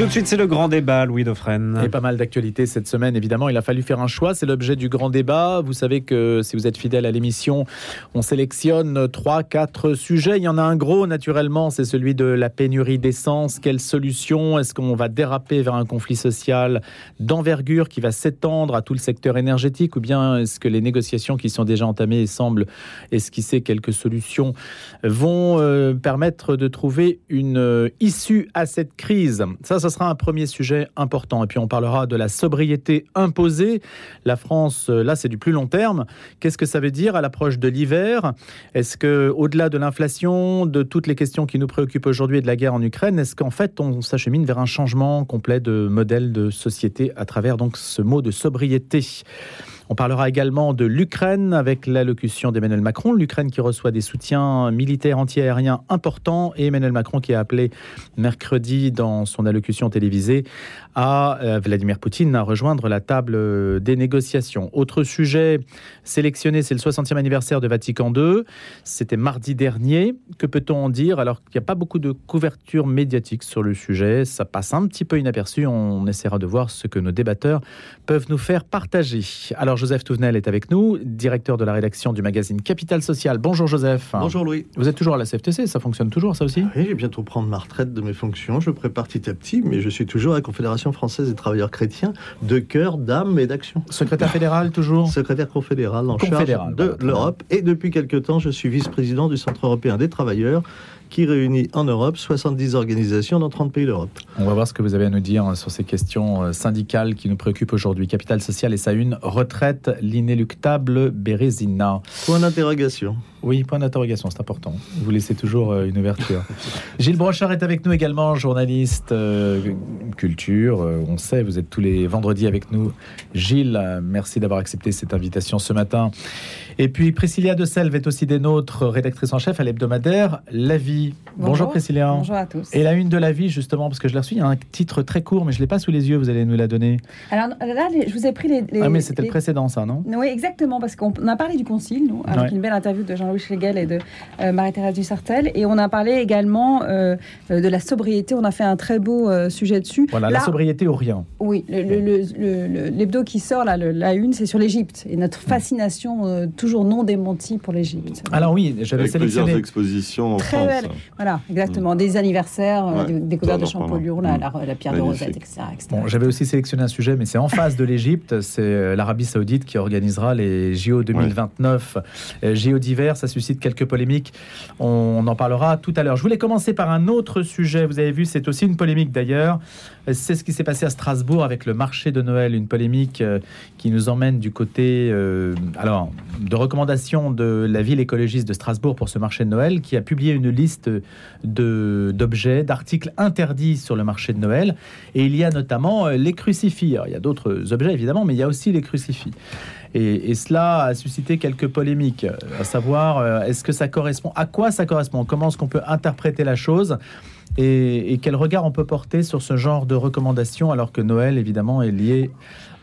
Tout de suite, c'est le grand débat, Louis Dauphren. Et pas mal d'actualités cette semaine, évidemment. Il a fallu faire un choix. C'est l'objet du grand débat. Vous savez que si vous êtes fidèle à l'émission, on sélectionne trois, quatre sujets. Il y en a un gros, naturellement, c'est celui de la pénurie d'essence. Quelle solution Est-ce qu'on va déraper vers un conflit social d'envergure qui va s'étendre à tout le secteur énergétique Ou bien est-ce que les négociations qui sont déjà entamées semblent esquisser quelques solutions vont euh, permettre de trouver une euh, issue à cette crise? Ça, ça sera un premier sujet important. Et puis on parlera de la sobriété imposée. La France, euh, là, c'est du plus long terme. Qu'est-ce que ça veut dire à l'approche de l'hiver? Est-ce que, au-delà de l'inflation, de toutes les questions qui nous préoccupent aujourd'hui et de la guerre en Ukraine, est-ce qu'en fait on s'achemine vers un changement complet de modèle de société à travers donc ce mot de sobriété? On parlera également de l'Ukraine avec l'allocution d'Emmanuel Macron. L'Ukraine qui reçoit des soutiens militaires antiaériens importants et Emmanuel Macron qui a appelé mercredi dans son allocution télévisée à euh, Vladimir Poutine à rejoindre la table des négociations. Autre sujet sélectionné, c'est le 60e anniversaire de Vatican II. C'était mardi dernier. Que peut-on en dire alors qu'il n'y a pas beaucoup de couverture médiatique sur le sujet? Ça passe un petit peu inaperçu. On essaiera de voir ce que nos débatteurs peuvent nous faire partager. Alors Joseph Touvenel est avec nous, directeur de la rédaction du magazine Capital Social. Bonjour Joseph. Bonjour Louis. Vous êtes toujours à la CFTC, ça fonctionne toujours ça aussi? Oui, je vais bientôt prendre ma retraite de mes fonctions. Je prépare petit à petit, mais je suis toujours à la Confédération française des travailleurs chrétiens de cœur, d'âme et d'action. Secrétaire fédéral toujours Secrétaire confédéral en charge de l'Europe. Et depuis quelque temps, je suis vice-président du Centre européen des travailleurs qui réunit en Europe 70 organisations dans 30 pays d'Europe. On va voir ce que vous avez à nous dire sur ces questions euh, syndicales qui nous préoccupent aujourd'hui. Capital social et sa une, retraite, l'inéluctable Bérésina. Point d'interrogation. Oui, point d'interrogation, c'est important. Vous laissez toujours euh, une ouverture. Gilles Brochard est avec nous également, journaliste euh, culture. on sait, vous êtes tous les vendredis avec nous. Gilles, merci d'avoir accepté cette invitation ce matin. Et puis Priscilla de Selve est aussi des nôtres, rédactrice en chef à l'hebdomadaire La Vie. Bonjour, Priscilla. Bonjour à tous. Et la une de La Vie, justement, parce que je l'ai reçue, il y a un titre très court, mais je ne l'ai pas sous les yeux, vous allez nous la donner. Alors là, je vous ai pris les... ah mais c'était le précédent, ça, non? Oui, exactement, parce qu'on a parlé du Concile, nous, avec une belle interview de Jean-Louis Schlegel et de euh, Marie-Thérèse Dussartel, et on a parlé également euh, de la sobriété, on a fait un très beau euh, sujet dessus. Voilà, la sobriété au rien. Oui, l'hebdo qui sort, là, la une, c'est sur l'Égypte, et notre fascination toujours non démentie pour l'Égypte. Alors oui, j'avais sélectionné plusieurs expositions en France. Voilà, exactement. Des anniversaires, euh, des découvertes de Champollion, la, la, la, pierre de Rosette, etc. Bon, j'avais aussi sélectionné un sujet, mais c'est en face de l'Égypte. C'est euh, l'Arabie Saoudite qui organisera les JO 2029. Ouais. JO d'hiver, ça suscite quelques polémiques. On en parlera tout à l'heure. Je voulais commencer par un autre sujet. Vous avez vu, c'est aussi une polémique d'ailleurs. C'est ce qui s'est passé à Strasbourg avec le marché de Noël, une polémique euh, qui nous emmène du côté euh, alors de recommandations de la ville écologiste de Strasbourg pour ce marché de Noël, qui a publié une liste d'objets, d'articles interdits sur le marché de Noël, et il y a notamment euh, les crucifix. Il y a d'autres objets évidemment, mais il y a aussi les crucifix. Et, et, cela a suscité quelques polémiques, à savoir est-ce que ça correspond, à quoi ça correspond, comment est-ce qu'on peut interpréter la chose? Et, quel regard on peut porter sur ce genre de recommandations alors que Noël évidemment est lié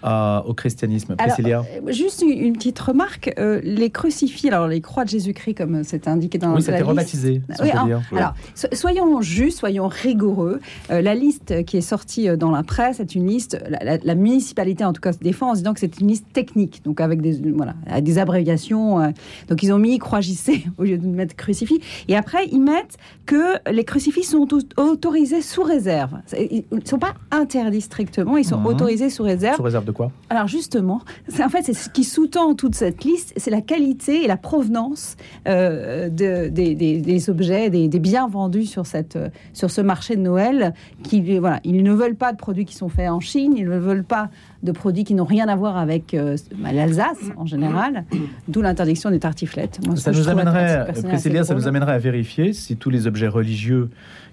à, au christianisme. Alors, euh, juste une, une, petite remarque, euh, les crucifix, alors les croix de Jésus-Christ comme c'est indiqué dans oui, la liste. rebaptisé. Si oui, alors, alors so, soyons justes, soyons rigoureux. Euh, la liste qui est sortie dans la presse est une liste, la, la, la municipalité en tout cas se défend en disant que c'est une liste technique, donc avec des, voilà, des abréviations. Euh, donc ils ont mis croix JC au lieu de mettre crucifix. Et après ils mettent que les crucifix sont autorisés sous réserve. Ils ne sont pas interdits strictement, ils sont mmh. autorisés sous réserve. Sous réserve de quoi Alors justement, en fait, c'est ce qui sous-tend toute cette liste, c'est la qualité et la provenance euh, de, des, des, des, objets, des, des, biens vendus sur, cette, sur ce marché de Noël. Qui, voilà, ils ne veulent pas de produits qui sont faits en Chine, ils ne veulent pas de produits qui n'ont rien à voir avec euh, l'Alsace en général, d'où l'interdiction des tartiflettes. Moi, ça nous amènerait, Priscilla, ça nous amènerait à vérifier si tous les objets religieux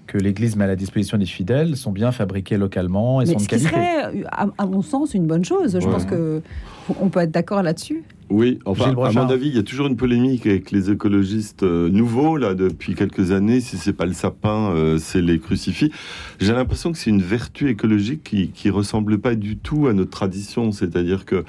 que l'Église met à la disposition des fidèles sont bien fabriqués localement et Mais sont ce de qualité. Qui serait, à, à, mon sens, une bonne chose. Je ouais. pense que on peut être d'accord là-dessus. Oui, enfin, à mon avis, il y a toujours une polémique avec les écologistes euh, nouveaux, là, depuis quelques années. Si c'est pas le sapin, euh, c'est les crucifix. J'ai l'impression que c'est une vertu écologique qui, qui ressemble pas du tout à notre tradition. C'est-à-dire que,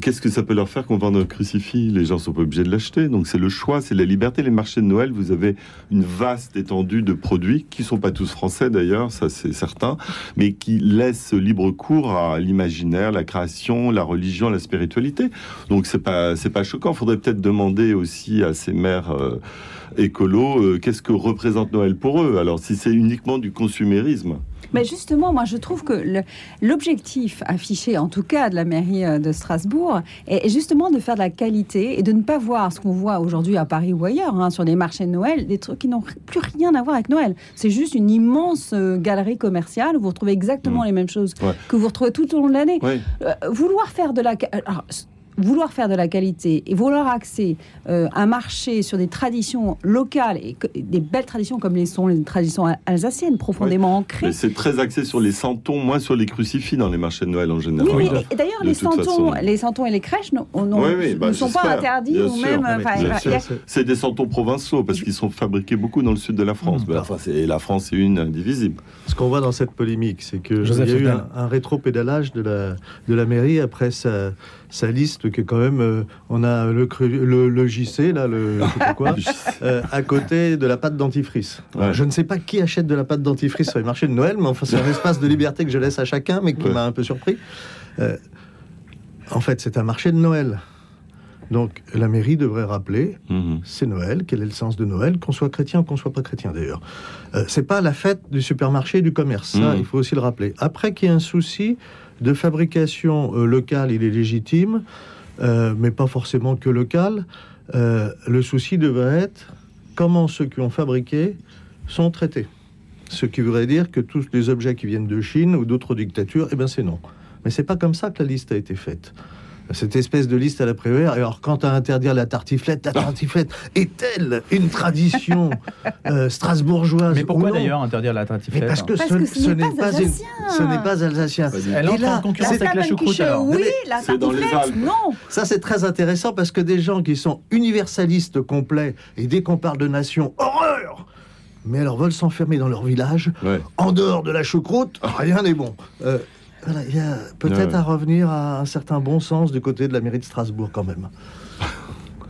qu'est-ce que ça peut leur faire qu'on vende un crucifix? Les gens sont pas obligés de l'acheter. Donc, c'est le choix, c'est la liberté. Les marchés de Noël, vous avez une vaste étendue de produits qui sont pas tous français d'ailleurs, ça c'est certain, mais qui laissent libre cours à l'imaginaire, la création, la religion, la spiritualité. Donc, c'est pas c'est pas choquant. Il faudrait peut-être demander aussi à ces maires euh, écolos euh, qu'est-ce que représente Noël pour eux? Alors, si c'est uniquement du consumérisme. Mais justement, moi, je trouve que l'objectif affiché, en tout cas de la mairie euh, de Strasbourg, est justement de faire de la qualité et de ne pas voir ce qu'on voit aujourd'hui à Paris ou ailleurs, hein, sur des marchés de Noël, des trucs qui n'ont plus rien à voir avec Noël. C'est juste une immense galerie commerciale où vous retrouvez exactement mmh. les mêmes choses que vous retrouvez tout au long de l'année. vouloir faire de la vouloir faire de la qualité et vouloir axer euh, un marché sur des traditions locales et des belles traditions comme les sont les traditions alsaciennes profondément ancrées. C'est très axé sur les santons, moins sur les crucifix dans les marchés de Noël en général. Oui, et d'ailleurs les santons, les santons et les crèches ne bah, sont pas interdits ou même. C'est des santons provinciaux parce qu'ils sont fabriqués beaucoup dans le sud de la France. Mmh. enfin, la France est une indivisible. Ce qu'on voit dans cette polémique, c'est que y a eu un, un rétro-pédalage de la, de la mairie après sa sa liste que quand même euh, on a le, le, JC là le quoi euh, à côté de la pâte dentifrice. Je ne sais pas qui achète de la pâte dentifrice sur les marchés de Noël, mais enfin c'est un espace de liberté que je laisse à chacun, mais qui m'a un peu surpris. Euh, en fait, c'est un marché de Noël. Donc la mairie devrait rappeler, mhm. c'est Noël, quel est le sens de Noël, qu'on soit chrétien ou qu'on soit pas chrétien d'ailleurs. c'est pas la fête du supermarché et du commerce, ça mhm. il faut aussi le rappeler. Après qu'il y ait un souci de fabrication euh, locale, il est légitime, euh, mais pas forcément que local. Euh, le souci devrait être comment ceux qui ont fabriqué sont traités. Ce qui voudrait dire que tous les objets qui viennent de Chine ou d'autres dictatures, eh bien c'est non. Mais c'est pas comme ça que la liste a été faite cette espèce de liste à la Prévert. Alors, quant à interdire la tartiflette, la tartiflette est-elle une tradition euh, strasbourgeoise Mais pourquoi d'ailleurs interdire la tartiflette Parce que, ce, n'est pas, ce n'est pas alsacien. Elle entre en concurrence avec la choucroute. Oui, la tartiflette, non. Ça, c'est très intéressant parce que des gens qui sont universalistes complets, et dès qu'on parle de nation, horreur mais alors veulent s'enfermer dans leur village, en dehors de la choucroute, rien n'est bon. Euh, il y a peut-être à revenir à un certain bon sens du côté de la mairie de Strasbourg quand même.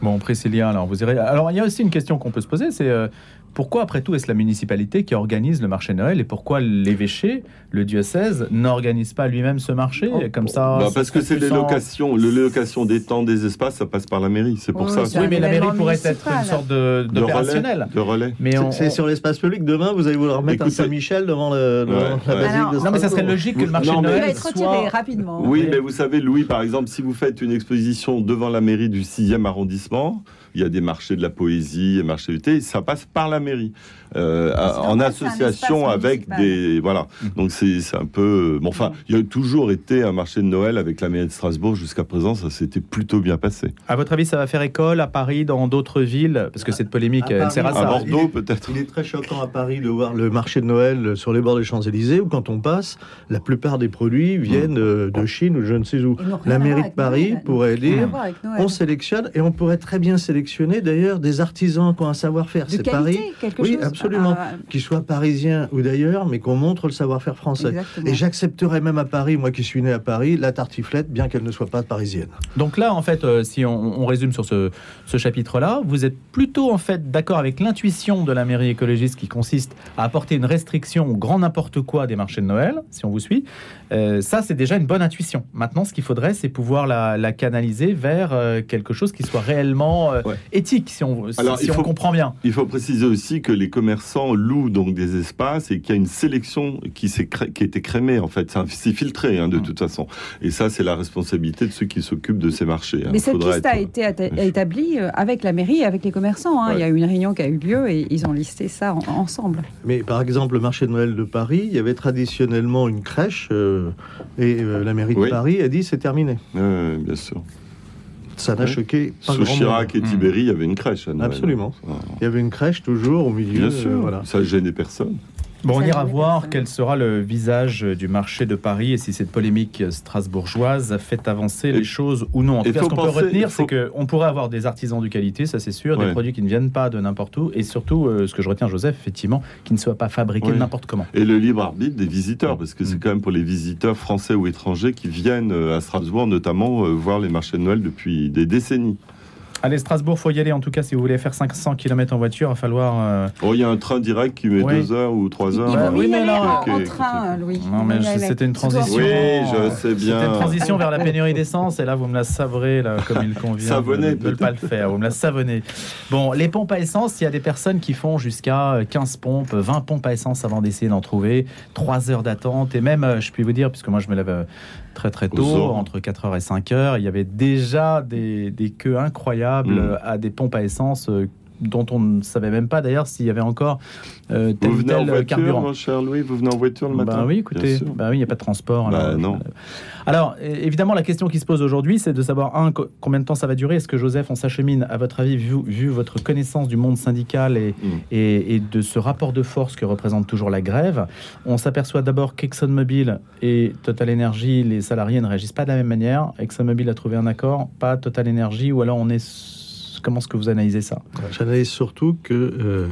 Bon, Priscilla, alors vous irez. Alors il y a aussi une question qu'on peut se poser, c'est euh, pourquoi, après tout, est-ce la municipalité qui organise le marché Noël et pourquoi l'évêché, le diocèse, n'organise pas lui-même ce marché oh, comme ça bah, Parce que c'est les locations, le location des temps, des espaces, ça passe par la mairie. C'est pour ça. Oui, mais la mairie pourrait être une sorte de, de relais. De relais. Mais c'est sur l'espace public. Demain, vous allez vouloir mettre un Saint-Michel devant, le, la basilique de Non, mais ça serait logique que le marché Noël soit... retiré rapidement. Oui, mais vous savez, Louis, par exemple, si vous faites une exposition devant la mairie du 6e arrondissement, il y a des marchés de la poésie, des marchés du thé, ça passe par la mairie. Euh, en association avec des voilà. Mm. Donc c'est un peu bon. Enfin, il y a toujours été un marché de Noël avec la mairie de Strasbourg jusqu'à présent. Ça s'était plutôt bien passé. À votre avis, ça va faire école à Paris, dans d'autres villes, parce que cette polémique, elle sert à ça. À Bordeaux, peut-être. Il est très choquant à Paris de voir le marché de Noël sur les bords des Champs Élysées où quand on passe, la plupart des produits viennent euh, de Chine ou je ne sais où. La mairie de Paris pourrait dire on sélectionne et on pourrait très bien sélectionner d'ailleurs des artisans qui ont un savoir-faire. C'est Paris. Quelque oui, chose. absolument absolument. Ah, qu'ils soient parisiens ou d'ailleurs, mais qu'on montre le savoir-faire français. Et j'accepterais même à Paris, moi qui suis né à Paris, la tartiflette, bien qu'elle ne soit pas parisienne. Donc là, en fait, euh, si on, résume sur ce, chapitre-là, vous êtes plutôt en fait d'accord avec l'intuition de la mairie écologiste qui consiste à apporter une restriction au grand n'importe quoi des marchés de Noël, si on vous suit. Euh, ça, c'est déjà une bonne intuition. Maintenant, ce qu'il faudrait, c'est pouvoir la, canaliser vers euh, quelque chose qui soit réellement éthique, si on, si, on comprend bien. Il faut préciser aussi que les commerçants louent donc des espaces et qu'il y a une sélection qui, s'est qui a été crémée, en fait. C'est filtré, hein, de mmh. toute façon. Et ça, c'est la responsabilité de ceux qui s'occupent de ces marchés. Hein. Mais cette liste a été établie euh, avec la mairie et avec les commerçants. Hein. Il y a eu une réunion qui a eu lieu et ils ont listé ça ensemble. Mais par exemple, le marché de Noël de Paris, il y avait traditionnellement une crèche euh, et euh, la mairie de Paris a dit c'est terminé. bien sûr. Ça n'a choqué pas Sous Chirac et Tibéri, il y avait une crèche à Noël. Absolument. Il y avait une crèche toujours au milieu. Bien sûr, voilà. ça gênait personne. Bon, on ira voir quel sera le visage du marché de Paris et si cette polémique strasbourgeoise fait avancer les choses ou non. En tout cas, ce qu'on peut retenir, c'est qu'on pourrait avoir des artisans de qualité, ça c'est sûr, des produits qui ne viennent pas de n'importe où, et surtout, euh, ce que je retiens, Joseph, effectivement, qui ne soient pas fabriqués n'importe comment. Et le libre arbitre des visiteurs, parce que c'est mm. quand même pour les visiteurs français ou étrangers qui viennent euh, à Strasbourg, notamment euh, voir les marchés de Noël depuis des décennies. Allez, Strasbourg, faut y aller en tout cas si vous voulez faire 500 km en voiture, il va falloir. Euh, oh, il y a un train direct qui met 2 heures ou 3 heures. Il oui, mais là, en, train, Louis. Non, mais c'était une transition. Oui, je sais bien. C'était une transition vers la pénurie d'essence et là, vous me la savrez là, comme il convient. Savonner, de ne pas le faire. Vous me la savonnez. Bon, les pompes à essence, il y a des personnes qui font jusqu'à 15 pompes, 20 pompes à essence avant d'essayer d'en trouver, 3 heures d'attente et même, euh, je puis vous dire, puisque moi je me lève euh, très très tôt, entre 4h et 5h. Il y avait déjà des, des queues incroyables mm. à des pompes à essence euh, dont on ne savait même pas d'ailleurs s'il y avait encore euh, tel vous venez en voiture, carburant. Mon cher Louis, vous venez en voiture le matin bah oui, écoutez, bah oui, il n'y a pas de transport. Bah alors, non. alors, évidemment, la question qui se pose aujourd'hui, c'est de savoir, un, combien de temps ça va durer? Est-ce que Joseph, on s'achemine, à votre avis, vu, vu, votre connaissance du monde syndical et, mm. et, et, de ce rapport de force que représente toujours la grève, on s'aperçoit d'abord qu'ExxonMobil et Total Energy, les salariés ne réagissent pas de la même manière. ExxonMobil a trouvé un accord, pas Total Energy, ou alors on est Comment est-ce que vous analysez ça J'analyse surtout que euh,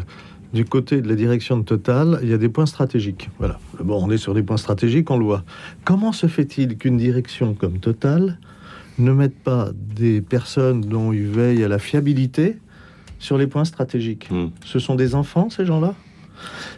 du côté de la direction de Total, il y a des points stratégiques. Voilà. Bon, on est sur des points stratégiques, on le voit. Comment se fait-il qu'une direction comme Total ne mette pas des personnes dont il veille à la fiabilité sur les points stratégiques hmm. Ce sont des enfants, ces gens-là?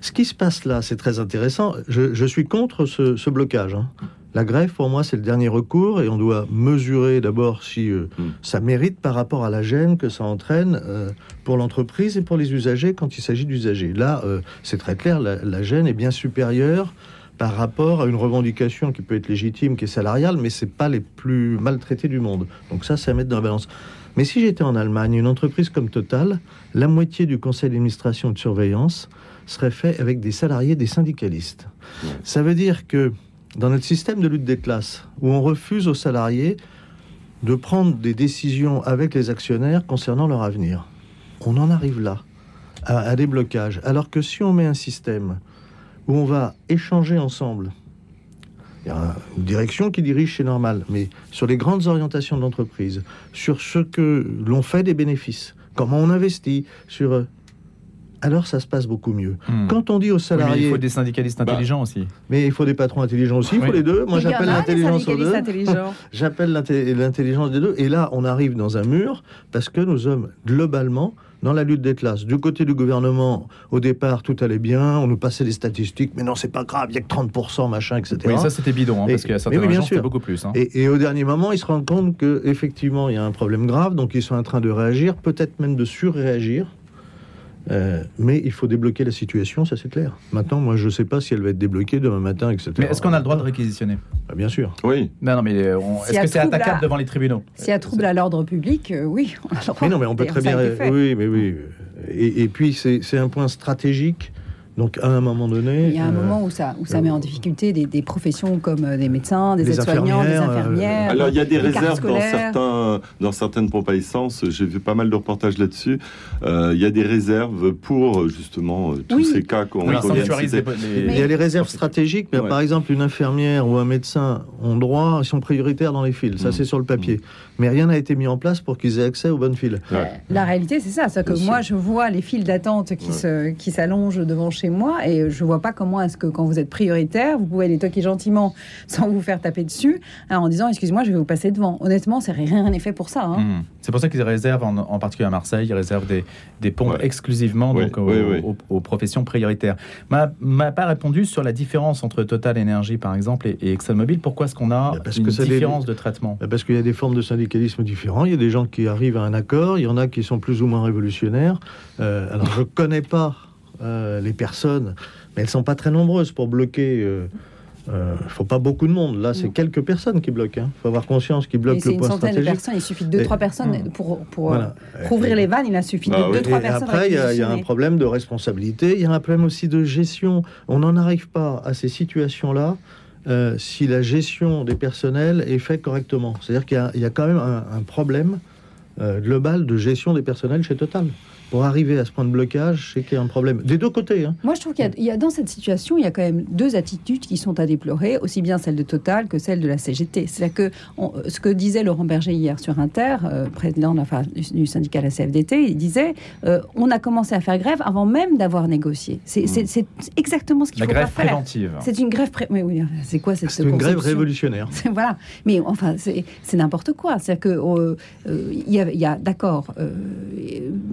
Ce qui se passe là, c'est très intéressant. Je, suis contre ce, blocage. Hein. La grève, pour moi, c'est le dernier recours et on doit mesurer d'abord si euh, hmm. ça mérite par rapport à la gêne que ça entraîne euh, pour l'entreprise et pour les usagers quand il s'agit d'usagers. Là, euh, c'est très clair, la, gêne est bien supérieure par rapport à une revendication qui peut être légitime, qui est salariale, mais c'est pas les plus maltraités du monde. Donc ça, c'est à mettre dans la balance. Mais si j'étais en Allemagne, une entreprise comme Total, la moitié du conseil d'administration et de surveillance serait fait avec des salariés, des syndicalistes. Ça veut dire que dans notre système de lutte des classes, où on refuse aux salariés de prendre des décisions avec les actionnaires concernant leur avenir, on en arrive là, à, des blocages. Alors que si on met un système où on va échanger ensemble, il y a une direction qui dirige, c'est normal, mais sur les grandes orientations de l'entreprise, sur ce que l'on fait des bénéfices, comment on investit, sur alors ça se passe beaucoup mieux. Hmm. Quand on dit aux salariés... il faut des syndicalistes bah, intelligents aussi. Mais il faut des patrons intelligents aussi, il faut les deux. Moi j'appelle l'intelligence aux deux. j'appelle l'intelligence des deux. Et là, on arrive dans un mur parce que nous sommes globalement dans la lutte des classes. Du côté du gouvernement, au départ, tout allait bien, on nous passait des statistiques, mais non, c'est pas grave, il y a que 30%, machin, etc. Oui, ça c'était bidon, hein, parce qu'il y a certains oui, bien sûr. beaucoup plus. Hein. Et, et, au dernier moment, ils se rendent compte qu'effectivement, il y a un problème grave, donc ils sont en train de réagir, peut-être même de surréagir. Euh, mais il faut débloquer la situation, ça c'est clair. Maintenant, moi je ne sais pas si elle va être débloquée demain matin, etc. Mais est-ce qu'on a le droit de réquisitionner? Bah, Bien sûr. Oui. Non, non mais euh, est-ce que c'est attaquable devant les tribunaux? S'il y a trouble à l'ordre public, euh, oui. mais non, mais on peut très bien. Oui, mais oui. Et, et puis c'est un point stratégique donc à un moment donné... Il y a un euh, moment où ça, où ça met en difficulté des, professions comme euh, des médecins, des aides-soignants, des euh, infirmières. Alors il y a des réserves dans, certains, dans certaines pompes à essence, j'ai vu pas mal de reportages là-dessus, il y a des réserves pour justement tous ces cas qu'on oui, Il y a les réserves stratégiques, mais par exemple une infirmière ou un médecin ont droit, ils sont prioritaires dans les fils, ça mm. c'est sur le papier. Mm. Mais rien n'a été mis en place pour qu'ils aient accès aux bonnes files. La réalité c'est ça, c'est que moi je vois les files d'attente qui s'allongent devant chez moi et je vois pas comment est-ce que quand vous êtes prioritaire, vous pouvez les toquer gentiment sans vous faire taper dessus hein, en disant excuse-moi, je vais vous passer devant. Honnêtement, c'est rien n'est fait pour ça. Hein. Mmh. C'est pour ça qu'ils réservent en, particulier à Marseille, ils réservent des, des ponts exclusivement donc, aux, professions prioritaires. M'a pas répondu sur la différence entre Total Energy par exemple et, ExxonMobil. Pourquoi est-ce qu'on a parce une différence de traitement? Parce qu'il y a des formes de syndicalisme différents. Il y a des gens qui arrivent à un accord, il y en a qui sont plus ou moins révolutionnaires. Euh, alors je connais pas euh, les personnes, mais elles sont pas très nombreuses pour bloquer. Euh, ne euh, faut pas beaucoup de monde. Là, c'est quelques personnes qui bloquent. Il hein. faut avoir conscience qu'ils bloquent le point stratégique. une centaine de personnes. Il suffit de 2-3 personnes pour, pour, ouvrir les vannes. Il a suffi de 2-3 bah personnes. Après, il y, a un problème de responsabilité. Il y a un problème aussi de gestion. On n'en arrive pas à ces situations-là. si la gestion des personnels est faite correctement. C'est-à-dire qu'il y, a quand même un, un problème global de gestion des personnels chez Total. Pour arriver à ce point de blocage, c'est qu'il y a un problème. Des deux côtés. Hein. Moi, je trouve qu'il y, a dans cette situation, il y a quand même deux attitudes qui sont à déplorer, aussi bien celle de Total que celle de la CGT. C'est-à-dire que ce que disait Laurent Berger hier sur Inter, euh, président du, syndicat la CFDT, il disait euh, on a commencé à faire grève avant même d'avoir négocié. C'est mmh. exactement ce qu'il faut grève pas faire. préventive. C'est une grève préventive. Oui, c'est quoi cette C'est une grève révolutionnaire. voilà. Mais enfin, c'est n'importe quoi. C'est-à-dire que euh, il y y a d'accord,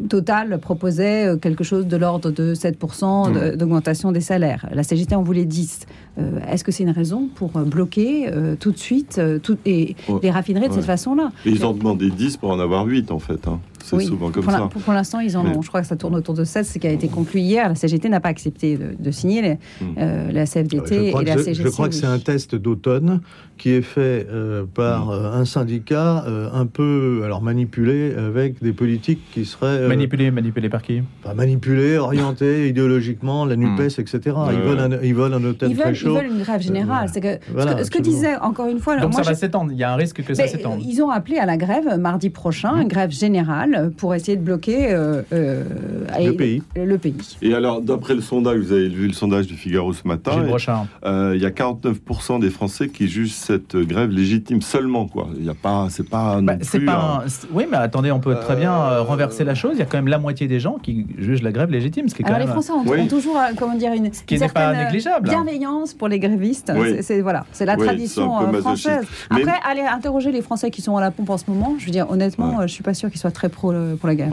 Total proposait euh, quelque chose de l'ordre de 7% mmh. d'augmentation des salaires. La CGT en voulait 10. Euh, est-ce que c'est une raison pour euh, bloquer tout de suite tout, et les raffineries de cette façon-là? Ils ont demandé 10 pour en avoir 8 en fait. Hein. C'est souvent comme pour ça. pour, l'instant, ils en ont. Je crois que ça tourne autour de 7, ce qui a été conclu hier. La CGT n'a pas accepté de, signer les, mmh. la CFDT et la CGT. Je crois que c'est un test d'automne qui est fait par mmh. un syndicat un peu alors manipulé avec des politiques qui seraient manipulés manipulé par qui? Manipulé, orienté idéologiquement, la NUPES, hmm. etc. Ils, veulent un, ils veulent un ils très chaud. Ils veulent une grève générale. Euh, que, ce, que, disait, encore une fois... Donc ça va s'étendre, il y a un risque que ça s'étende. Ils ont appelé à la grève mardi prochain, une hmm. grève générale, pour essayer de bloquer euh, euh, le, pays. le pays. Et alors, d'après le sondage, vous avez vu le sondage du Figaro ce matin, il y a 49% des Français qui jugent cette grève légitime seulement. Quoi. Il y a pas, c'est pas... Bah, c'est pas Oui, mais attendez, on peut très bien renverser la chose. Il y a quand même la moitié des gens qui jugent la grève légitime. Ce qui est quand Alors, les Français ont, toujours euh, comment dire, une, qui n'est pas négligeable. bienveillance pour les grévistes. C'est voilà, c'est la tradition euh, française. Après, aller interroger les Français qui sont à la pompe en ce moment, je veux dire, honnêtement, je suis pas sûr qu'ils soient très pour la guerre.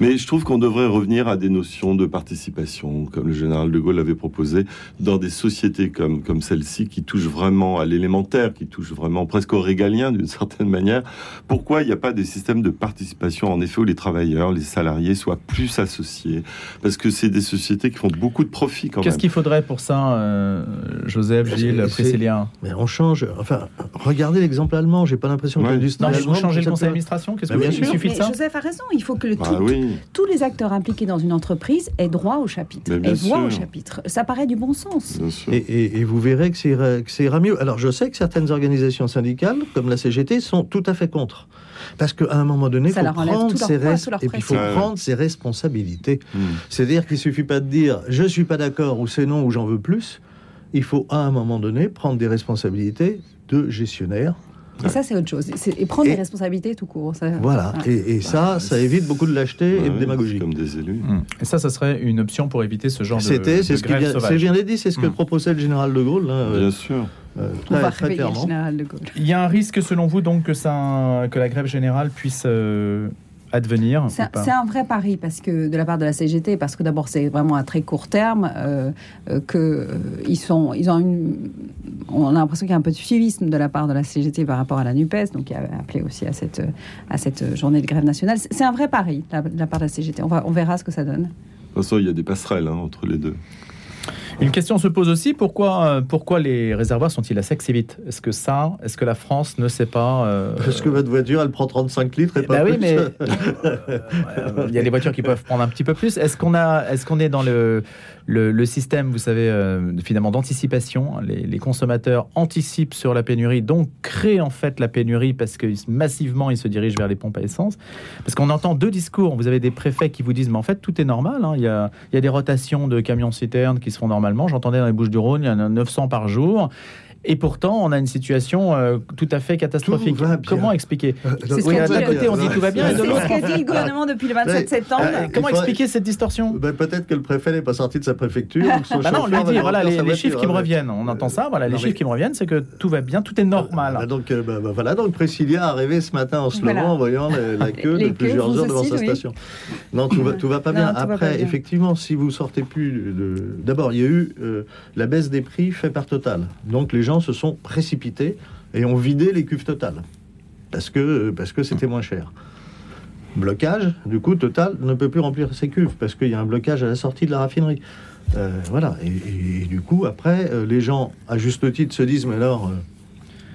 Mais je trouve qu'on devrait revenir à des notions de participation, comme le général de Gaulle avait proposé, dans des sociétés comme, comme celle-ci, qui touchent vraiment à l'élémentaire, qui touchent vraiment presque au régalien d'une certaine manière. Pourquoi il n'y a pas des systèmes de participation, en effet, où les travailleurs, les salariés soient plus associés, parce que c'est des sociétés qui font beaucoup de profits quand même. Qu'est-ce qu'il faudrait pour ça, euh, Joseph, Gilles, Priscillien Mais on change. Enfin, regardez l'exemple allemand. J'ai pas l'impression que l'industrie. Non, vous changez le conseil d'administration. Qu'est-ce que il suffit de ça? Joseph a raison. Il faut que bah tous les acteurs impliqués dans une entreprise aient droit au chapitre, aient voix au chapitre. Ça paraît du bon sens. Et, et, vous verrez que c'est ira mieux. Alors, je sais que certaines organisations syndicales, comme la CGT, sont tout à fait contre. Parce qu'à un moment donné, il faut, prendre ses, et faut prendre ses responsabilités. Hmm. C'est-à-dire qu'il ne suffit pas de dire je ne suis pas d'accord ou c'est non ou j'en veux plus. Il faut à un moment donné prendre des responsabilités de gestionnaire. Et ça, c'est autre chose. Et prendre des responsabilités tout court. voilà. Et, ça, ça évite beaucoup de lâcheté et de démagogie. Comme des élus. Hmm. Et ça, ça serait une option pour éviter ce genre de. C'était, c'est ce que vient, dit, c'est ce que hmm. proposait le général de Gaulle. Bien sûr. Euh, très, clairement. De Gaulle. Il y a un risque, selon vous, donc, que, ça, que la grève générale puisse euh, advenir C'est un vrai pari parce que de la part de la CGT, parce que d'abord c'est vraiment à très court terme euh, euh que euh, ils sont, ils ont une, on a l'impression qu'il y a un peu de suivisme de la part de la CGT par rapport à la Nupes, donc qui a appelé aussi à cette à cette journée de grève nationale. C'est un vrai pari de la, part de la CGT. On va, on verra ce que ça donne. De toute façon, il y a des passerelles hein, entre les deux. Une question se pose aussi pourquoi, euh, pourquoi les réservoirs sont-ils à sec si vite? Est-ce que ça, est-ce que la France ne sait pas euh... Parce que votre voiture, elle prend 35 litres et pas bah plus. oui, mais il y a des voitures qui peuvent prendre un petit peu plus. Est-ce qu'on a, est-ce qu'on est dans le le, système, vous savez, euh, finalement d'anticipation? Les, consommateurs anticipent sur la pénurie, donc créent en fait la pénurie parce que massivement ils se dirigent vers les pompes à essence. Parce qu'on entend deux discours. Vous avez des préfets qui vous disent, mais en fait tout est normal. Hein. Il, y a, il y a des rotations de camions citernes qui se font normalement. J'entendais dans les Bouches du Rhône, il y en a 900 par jour. Et pourtant, on a une situation euh, tout à fait catastrophique. Comment expliquer euh, D'un côté, on dit tout va bien, et de l'autre. C'est ce qu'a dit le gouvernement depuis le 27 septembre. Euh, comment expliquer cette distorsion ben, Peut-être que le préfet n'est pas sorti de sa préfecture. bah non, lui dit voilà, les, chiffres qui me reviennent. On entend ça, voilà, les chiffres qui me reviennent, c'est que tout va bien, tout est normal. Bah, donc, bah, bah, voilà, donc Priscilla est arrivé ce matin en se levant en voyant la queue de plusieurs heures devant sa station. Non, tout va pas bien. Après, effectivement, si vous sortez plus de. D'abord, il y a eu la baisse des prix faite par Total. Donc, les gens se sont précipités et ont vidé les cuves totales parce que parce que c'était moins cher. Blocage, du coup, Total ne peut plus remplir ses cuves parce qu'il y a un blocage à la sortie de la raffinerie. Euh, voilà, et, du coup, après, euh, les gens, à juste titre, se disent Mais alors,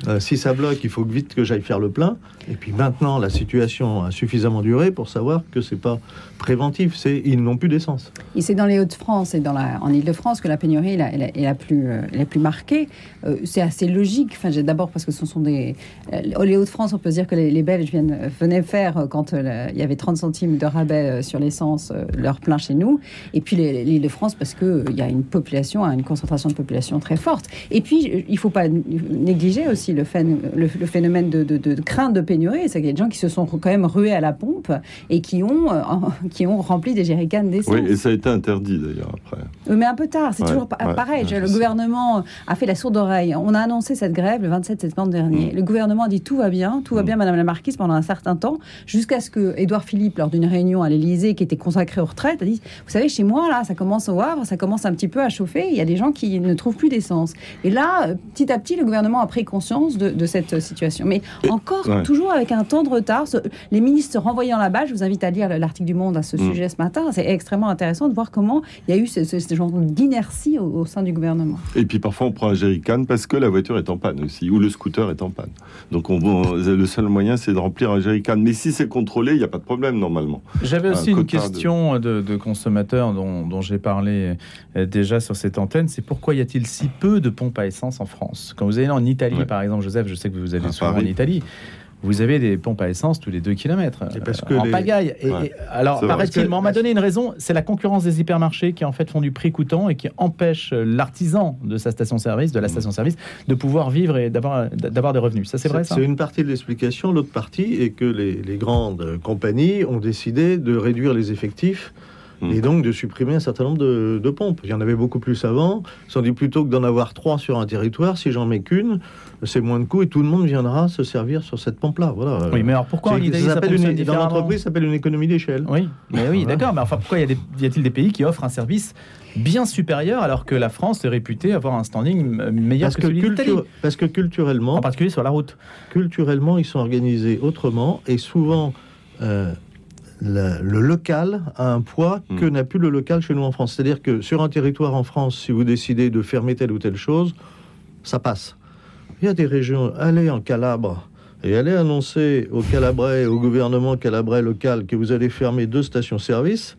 euh, Euh, si ça bloque, il faut vite que j'aille faire le plein. Et puis maintenant, la situation a suffisamment duré pour savoir que c'est pas préventif, c'est ils n'ont plus d'essence. Et c'est dans les Hauts-de-France et en Ile-de-France que la pénurie est la, plus, euh, la plus marquée. Euh, c'est assez logique. Enfin, d'abord parce que ce sont des les Hauts-de-France, on peut dire que les, Belges venaient faire quand il y avait 30 centimes de rabais sur l'essence leur plein chez nous. Et puis l'Île-de-France parce que il y a une population, une concentration de population très forte. Et puis il faut pas négliger aussi le, phénomène de, crainte de pénurie, c'est qu'il y a des gens qui se sont quand même rués à la pompe et qui ont, euh, qui ont rempli des jerrycans d'essence. Oui, et ça a été interdit d'ailleurs après. Mais un peu tard, c'est toujours pareil. le gouvernement a fait la sourde oreille. On a annoncé cette grève le 27 septembre dernier. Mm. Le gouvernement a dit tout va bien, tout va mm. bien, Madame la Marquise, pendant un certain temps, jusqu'à ce que Édouard Philippe, lors d'une réunion à l'Élysée qui était consacrée aux retraites, a dit Vous savez, chez moi, là, ça commence au Havre, ça commence un petit peu à chauffer, il y a des gens qui ne trouvent plus d'essence. Et là, petit à petit, le gouvernement a pris conscience de, cette situation. Mais encore, toujours avec un temps de retard, les ministres se renvoyant la balle, je vous invite à lire l'article du Monde à ce mm. sujet ce matin, c'est extrêmement intéressant de voir comment il y a eu ce, genre d'inertie au, sein du gouvernement. Et puis parfois on prend un jerrycan parce que la voiture est en panne aussi, ou le scooter est en panne. Donc on, le seul moyen c'est de remplir un jerrycan. Mais si c'est contrôlé, il n'y a pas de problème normalement. J'avais aussi une question de, de, consommateurs dont, dont j'ai parlé euh, déjà sur cette antenne, c'est pourquoi y a-t-il si peu de pompes à essence en France? Quand vous allez en Italie par exemple, Joseph, je sais que vous allez souvent en Italie vous avez des pompes à essence tous les 2 km parce que en pagaille. Et, alors, paraît-il, on m'a donné une raison, c'est la concurrence des hypermarchés qui en fait font du prix coûtant et qui empêche l'artisan de sa station-service, de la mmh. station-service, de pouvoir vivre et d'avoir des revenus. Ça, c'est vrai, ça C'est une partie de l'explication. L'autre partie est que les, grandes compagnies ont décidé de réduire les effectifs mmh. et donc de supprimer un certain nombre de, de, pompes. Il y en avait beaucoup plus avant. Ils dit plutôt que d'en avoir trois sur un territoire, si j'en mets qu'une, c'est moins de coûts et tout le monde viendra se servir sur cette pompe-là. Voilà. Oui, mais alors pourquoi en Italie, ça, une, Dans l'entreprise, ça s'appelle une économie d'échelle. Oui, mais oui, d'accord. Mais enfin, pourquoi y a-t-il des pays qui offrent un service bien supérieur alors que la France est réputée avoir un standing meilleur que, celui Parce que culturellement, en particulier sur la route, culturellement, ils sont organisés autrement et souvent. Euh, le, local a un poids que hmm. n'a plus le local chez nous en France. C'est-à-dire que sur un territoire en France, si vous décidez de fermer telle ou telle chose, ça passe. Il y a des régions, allez en Calabre et allez annoncer au Calabrais, au gouvernement calabrais local que vous allez fermer deux stations-service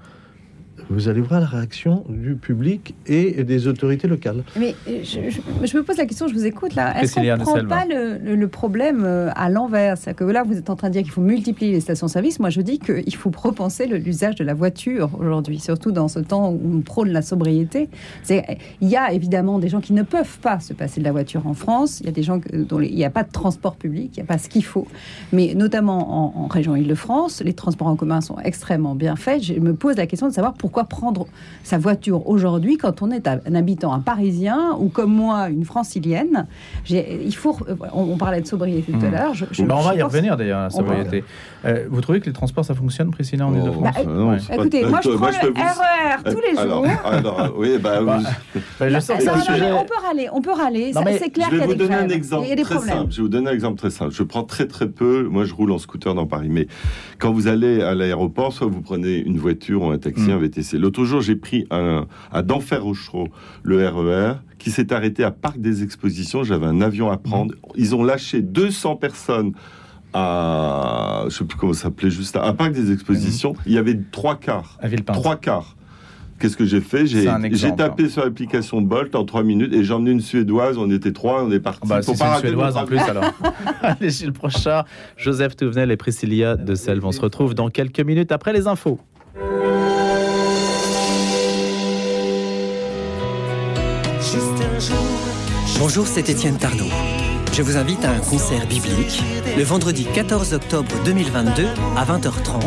vous allez voir la réaction du public et des autorités locales. Mais je, me pose la question, je vous écoute là. Est-ce qu'on ne prend pas le, problème euh, à l'envers? C'est-à-dire que là, vous êtes en train de dire qu'il faut multiplier les stations-service. Moi, je dis qu'il faut repenser l'usage de la voiture aujourd'hui, surtout dans ce temps où on prône la sobriété. Il y a évidemment des gens qui ne peuvent pas se passer de la voiture en France. Il y a des gens dont il n'y a pas de transport public, il n'y a pas ce qu'il faut. Mais notamment en, en région Île-de-France, les transports en commun sont extrêmement bien faits. Je me pose la question de savoir pourquoi prendre sa voiture aujourd'hui quand on est un habitant, un Parisien ou comme moi, une Francilienne? Il faut. On, parlait de sobriété tout à hmm. l'heure. Bah, on va y revenir d'ailleurs, la sobriété. Euh, vous trouvez que les transports ça fonctionne, Priscilla, en Ile-de-France? Bah, Écoutez, moi je prends le RER tous les jours. Alors, oui, bah, bah, je sens que sujet... On peut râler, on peut râler. C'est clair qu'il y a des Je un exemple très simple. Je vais vous donner un exemple très simple. Je prends très très peu. Moi, je roule en scooter dans Paris, mais quand vous allez à l'aéroport, soit vous prenez une voiture ou un taxi, hmm. un VTC L'autre jour, j'ai pris un, à d'enfer Rochereau le RER qui s'est arrêté à Parc des Expositions. J'avais un avion à prendre. Ils ont lâché 200 personnes à, je sais plus comment ça s'appelait, juste à, Parc des Expositions. Il y avait trois quarts. À Trois quarts. Qu'est-ce que j'ai fait? J'ai tapé hein. sur l'application Bolt en trois minutes et j'ai emmené une Suédoise. On était trois, on est parti. Bah, c'est une Suédoise en plus alors. Allez, le prochain. Joseph Touvenel et Priscilla de Selve. On se retrouve dans quelques minutes après les infos. Bonjour, c'est Étienne Tarnot. Je vous invite à un concert biblique le vendredi 14 octobre 2022 à 20h30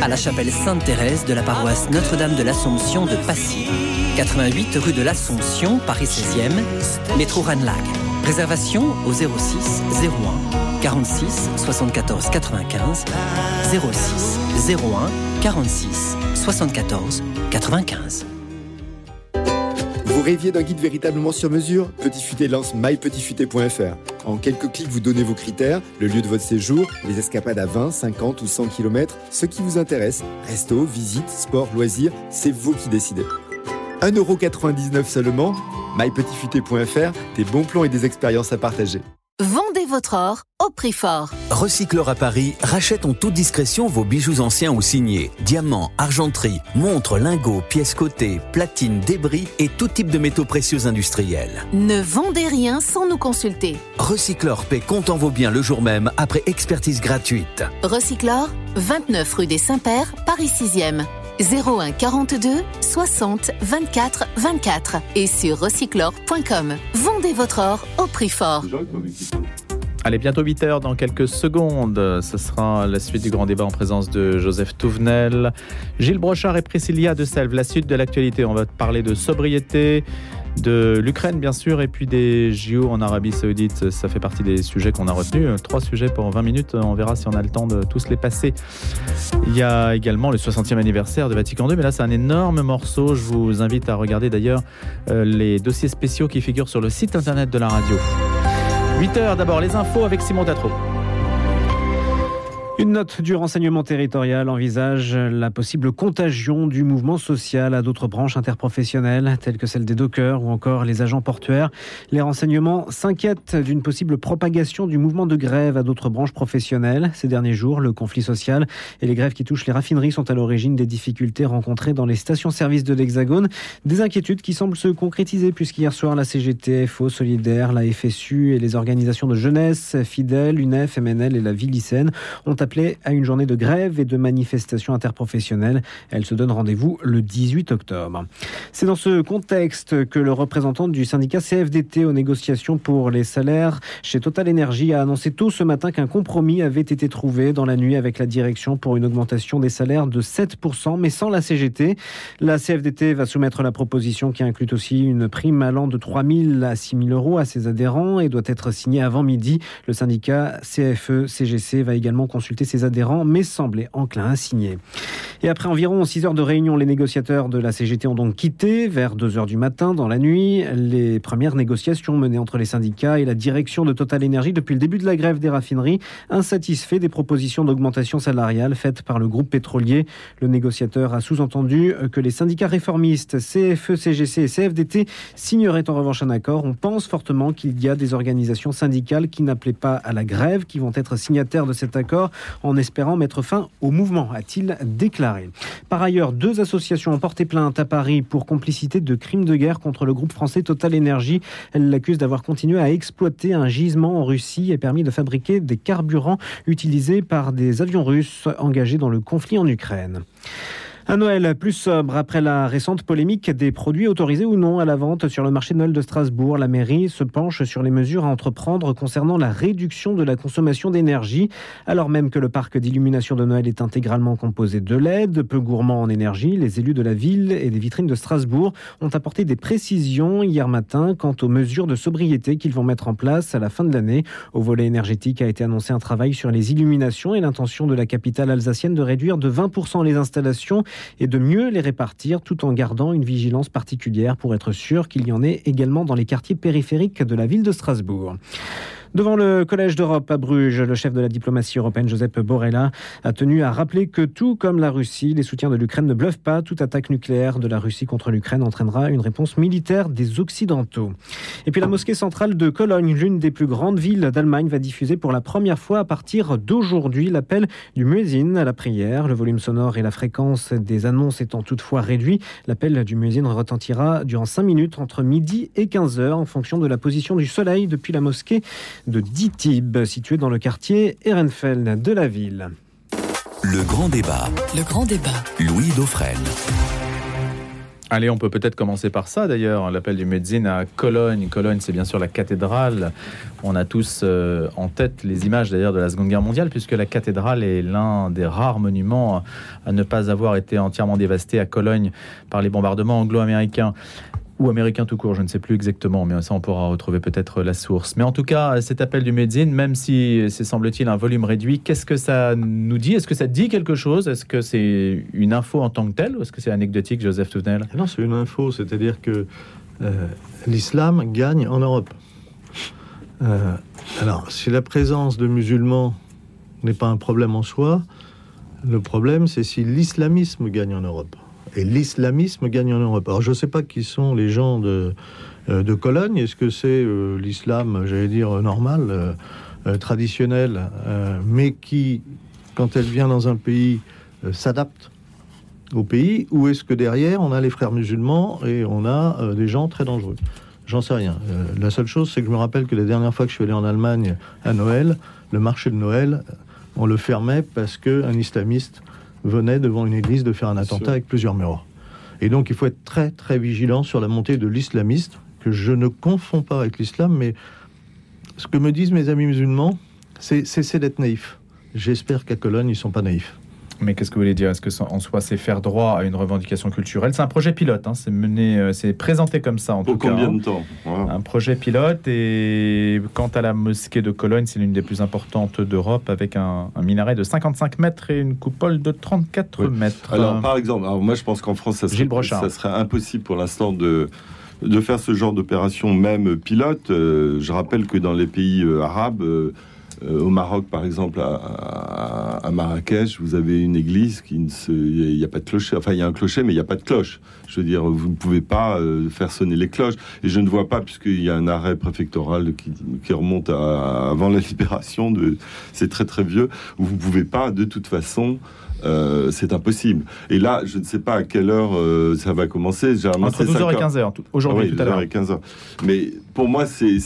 à la chapelle Sainte-Thérèse de la paroisse Notre-Dame de l'Assomption de Passy, 88 rue de l'Assomption, Paris 16e, métro Ranlag. Réservation au 06 01 46 74 95 06 01 46 74 95. Vous rêviez d'un guide véritablement sur mesure Petit Futé lance mypetitfuté.fr. En quelques clics, vous donnez vos critères, le lieu de votre séjour, les escapades à 20, 50 ou 100 km, ce qui vous intéresse. Resto, visite, sport, loisirs, c'est vous qui décidez. 1,99€ seulement, mypetitfuté.fr, des bons plans et des expériences à partager. Votre or au prix fort. Recycleur à Paris rachète en toute discrétion vos bijoux anciens ou signés. Diamants, argenterie, montres, lingots, pièces cotées, platines, débris et tout type de métaux précieux industriels. Ne vendez rien sans nous consulter. Recycleur paie comptant vos biens le jour même après expertise gratuite. Recycleur, 29 rue des Saints-Pères, Paris 6e. 01 42 60 24 24 et sur recyclore.com. Vendez votre or au prix fort. Allez, bientôt 8 heures dans quelques secondes. Ce sera la suite du grand débat en présence de Joseph Touvenel, Gilles Brochard et Priscilla de Selve. La suite de l'actualité, on va parler de sobriété, de l'Ukraine bien sûr, et puis des JO en Arabie Saoudite. Ça fait partie des sujets qu'on a retenus. Trois sujets pour 20 minutes. On verra si on a le temps de tous les passer. Il y a également le 60e anniversaire de Vatican II, mais là c'est un énorme morceau. Je vous invite à regarder d'ailleurs euh, les dossiers spéciaux qui figurent sur le site internet de la radio. 8 heures d'abord, les infos avec Simon Tatro. Une note du renseignement territorial envisage la possible contagion du mouvement social à d'autres branches interprofessionnelles, telles que celle des dockers ou encore les agents portuaires. Les renseignements s'inquiètent d'une possible propagation du mouvement de grève à d'autres branches professionnelles. Ces derniers jours, le conflit social et les grèves qui touchent les raffineries sont à l'origine des difficultés rencontrées dans les stations-service de l'Hexagone. Des inquiétudes qui semblent se concrétiser puisqu'hier soir, la CGT, FO, Solidaire, la FSU et les organisations de jeunesse, Fidèle, UNEF, MNL et la ville ont appelé à une journée de grève et de manifestation interprofessionnelle. Elle se donne rendez-vous le 18 octobre. C'est dans ce contexte que le représentant du syndicat CFDT aux négociations pour les salaires chez Total Energy a annoncé tôt ce matin qu'un compromis avait été trouvé dans la nuit avec la direction pour une augmentation des salaires de 7%, mais sans la CGT. La CFDT va soumettre la proposition qui inclut aussi une prime allant de 3 000 à 6 000 euros à ses adhérents et doit être signée avant midi. Le syndicat CFE-CGC va également consulter ses adhérents, mais semblait enclin à signer. Et après environ 6 heures de réunion, les négociateurs de la CGT ont donc quitté vers 2 heures du matin dans la nuit les premières négociations menées entre les syndicats et la direction de Total Energy depuis le début de la grève des raffineries, insatisfait des propositions d'augmentation salariale faites par le groupe pétrolier. Le négociateur a sous-entendu que les syndicats réformistes CFE, CGC et CFDT signeraient en revanche un accord. On pense fortement qu'il y a des organisations syndicales qui n'appelaient pas à la grève, qui vont être signataires de cet accord en espérant mettre fin au mouvement, a-t-il déclaré. Par ailleurs, deux associations ont porté plainte à Paris pour complicité de crimes de guerre contre le groupe français Total Energy. Elles l'accusent d'avoir continué à exploiter un gisement en Russie et permis de fabriquer des carburants utilisés par des avions russes engagés dans le conflit en Ukraine. Un Noël plus sobre après la récente polémique des produits autorisés ou non à la vente sur le marché de Noël de Strasbourg. La mairie se penche sur les mesures à entreprendre concernant la réduction de la consommation d'énergie, alors même que le parc d'illumination de Noël est intégralement composé de LED, peu gourmand en énergie. Les élus de la ville et des vitrines de Strasbourg ont apporté des précisions hier matin quant aux mesures de sobriété qu'ils vont mettre en place à la fin de l'année. Au volet énergétique a été annoncé un travail sur les illuminations et l'intention de la capitale alsacienne de réduire de 20% les installations et de mieux les répartir tout en gardant une vigilance particulière pour être sûr qu'il y en ait également dans les quartiers périphériques de la ville de Strasbourg. Devant le Collège d'Europe à Bruges, le chef de la diplomatie européenne, Joseph Borrella, a tenu à rappeler que tout comme la Russie, les soutiens de l'Ukraine ne bluffent pas. Toute attaque nucléaire de la Russie contre l'Ukraine entraînera une réponse militaire des Occidentaux. Et puis la mosquée centrale de Cologne, l'une des plus grandes villes d'Allemagne, va diffuser pour la première fois à partir d'aujourd'hui l'appel du muezzin à la prière. Le volume sonore et la fréquence des annonces étant toutefois réduits, l'appel du muezzin retentira durant 5 minutes entre midi et 15 heures en fonction de la position du soleil depuis la mosquée de Ditib, situé dans le quartier Ehrenfeld de la ville. Le grand débat. Le grand débat. Louis Dauphren. Allez, on peut peut-être commencer par ça d'ailleurs, l'appel du médecine à Cologne. Cologne, c'est bien sûr la cathédrale. On a tous euh, en tête les images d'ailleurs de la Seconde Guerre mondiale, puisque la cathédrale est l'un des rares monuments à ne pas avoir été entièrement dévasté à Cologne par les bombardements anglo-américains ou américain tout court, je ne sais plus exactement, mais ça on pourra retrouver peut-être la source. Mais en tout cas, cet appel du Médine, même si c'est semble-t-il un volume réduit, qu'est-ce que ça nous dit? Est-ce que ça dit quelque chose? Est-ce que c'est une info en tant que telle ou est-ce que c'est anecdotique, Joseph Touvenel? Non, c'est une info, c'est-à-dire que euh, l'islam gagne en Europe. Euh, alors, si la présence de musulmans n'est pas un problème en soi, le problème c'est si l'islamisme gagne en Europe et l'islamisme gagne en Europe. Alors je ne sais pas qui sont les gens de, euh, de Cologne. Est-ce que c'est euh, l'islam, j'allais dire, normal traditionnelle, mais qui, quand elle vient dans un pays, s'adapte au pays Ou est-ce que derrière, on a les frères musulmans et on a des gens très dangereux? J'en sais rien. la seule chose, c'est que je me rappelle que la dernière fois que je suis allé en Allemagne à Noël, le marché de Noël, on le fermait parce qu'un islamiste venait devant une église de faire un attentat avec plusieurs morts. Et donc il faut être très très vigilant sur la montée de l'islamiste, que je ne confonds pas avec l'islam, mais ce que me disent mes amis musulmans, c'est cesser d'être naïf. J'espère qu'à Cologne, ils ne sont pas naïfs. Mais qu'est-ce que vous voulez dire? Est-ce que en soi, c'est faire droit à une revendication culturelle? C'est un projet pilote, hein, c'est mené, euh, c'est présenté comme ça en Pour tout combien cas. de temps? Un projet pilote et quant à la mosquée de Cologne, c'est l'une des plus importantes d'Europe avec un, minaret de 55 mètres et une coupole de 34 mètres. Alors par exemple, alors moi je pense qu'en France, ça serait, ça serait impossible pour l'instant de de faire ce genre d'opération même pilote. Euh, je rappelle que dans les pays euh, arabes euh, au Maroc, par exemple, à, Marrakech, vous avez une église qui ne se, il n'y a, pas de clocher. Enfin, il y a un clocher, mais il n'y a pas de cloche. Je veux dire, vous ne pouvez pas euh, faire sonner les cloches. Et je ne vois pas, puisqu'il y a un arrêt préfectoral qui, remonte à, avant la libération de, c'est très très vieux, vous ne pouvez pas, de toute façon, euh, c'est impossible. Et là, je ne sais pas à quelle heure ça va commencer. Entre 12h et 15h, aujourd'hui, tout à l'heure. 15h. Mais pour moi, c'est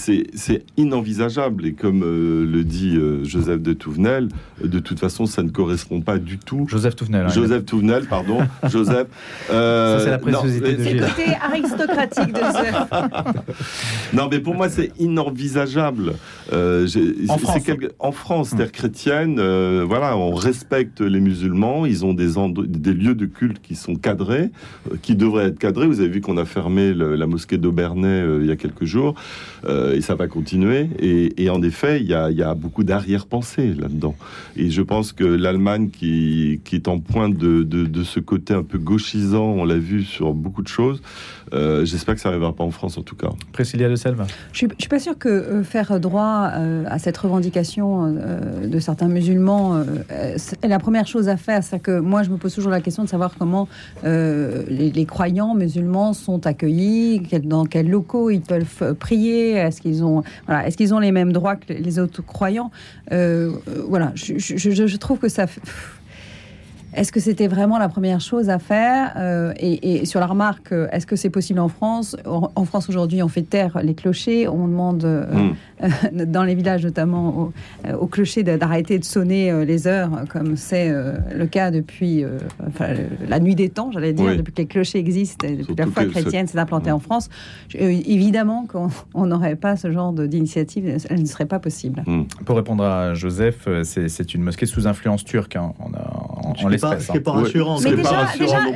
inenvisageable. Et comme euh, le dit euh, Joseph de Touvenel, de toute façon, ça ne correspond pas du tout. Joseph Touvenel. Hein, Joseph Touvenel, pardon. Joseph. Euh, ça, c'est la préciosité de Gilles. côté aristocratique de Joseph. non, mais pour moi, c'est inenvisageable. en, France. en France, terre chrétienne, voilà, on respecte les musulmans. Ils ont des, des lieux de culte qui sont cadrés, qui devraient être cadrés. Vous avez vu qu'on a fermé la mosquée d'Aubernay il y a quelques jours. Euh, et ça va continuer. Et, en effet, il y a, beaucoup d'arrière-pensée là-dedans. Et je pense que l'Allemagne, qui, est en pointe de, ce côté un peu gauchisant, on l'a vu sur beaucoup de choses, euh, j'espère que ça n'arrivera pas en France en tout cas. Priscilla de Selva. Je ne suis, pas sûr que euh, faire droit à cette revendication de certains musulmans est la première chose à faire. C'est que moi, je me pose toujours la question de savoir comment les, les, croyants musulmans sont accueillis, dans quels locaux ils peuvent prier Est-ce qu'ils ont, voilà, est-ce qu'ils ont les mêmes droits que les autres croyants euh, euh, Voilà, je, trouve que ça. Est-ce que c'était vraiment la première chose à faire euh, et, sur la remarque, est-ce que c'est possible en France? En, France aujourd'hui, on fait taire les clochers, on demande hmm. Euh, dans les villages notamment au, euh, au clocher d'arrêter de sonner euh, les heures, comme c'est le cas depuis la nuit des temps, j'allais dire, depuis que les clochers existent, depuis la foi chrétienne s'est implantée en France. évidemment qu'on n'aurait pas ce genre d'initiative, elle ne serait pas possible. Hmm. Pour répondre à Joseph, c'est une mosquée sous influence turque, hein. on a en, Ce qui n'est pas rassurant. Mais déjà,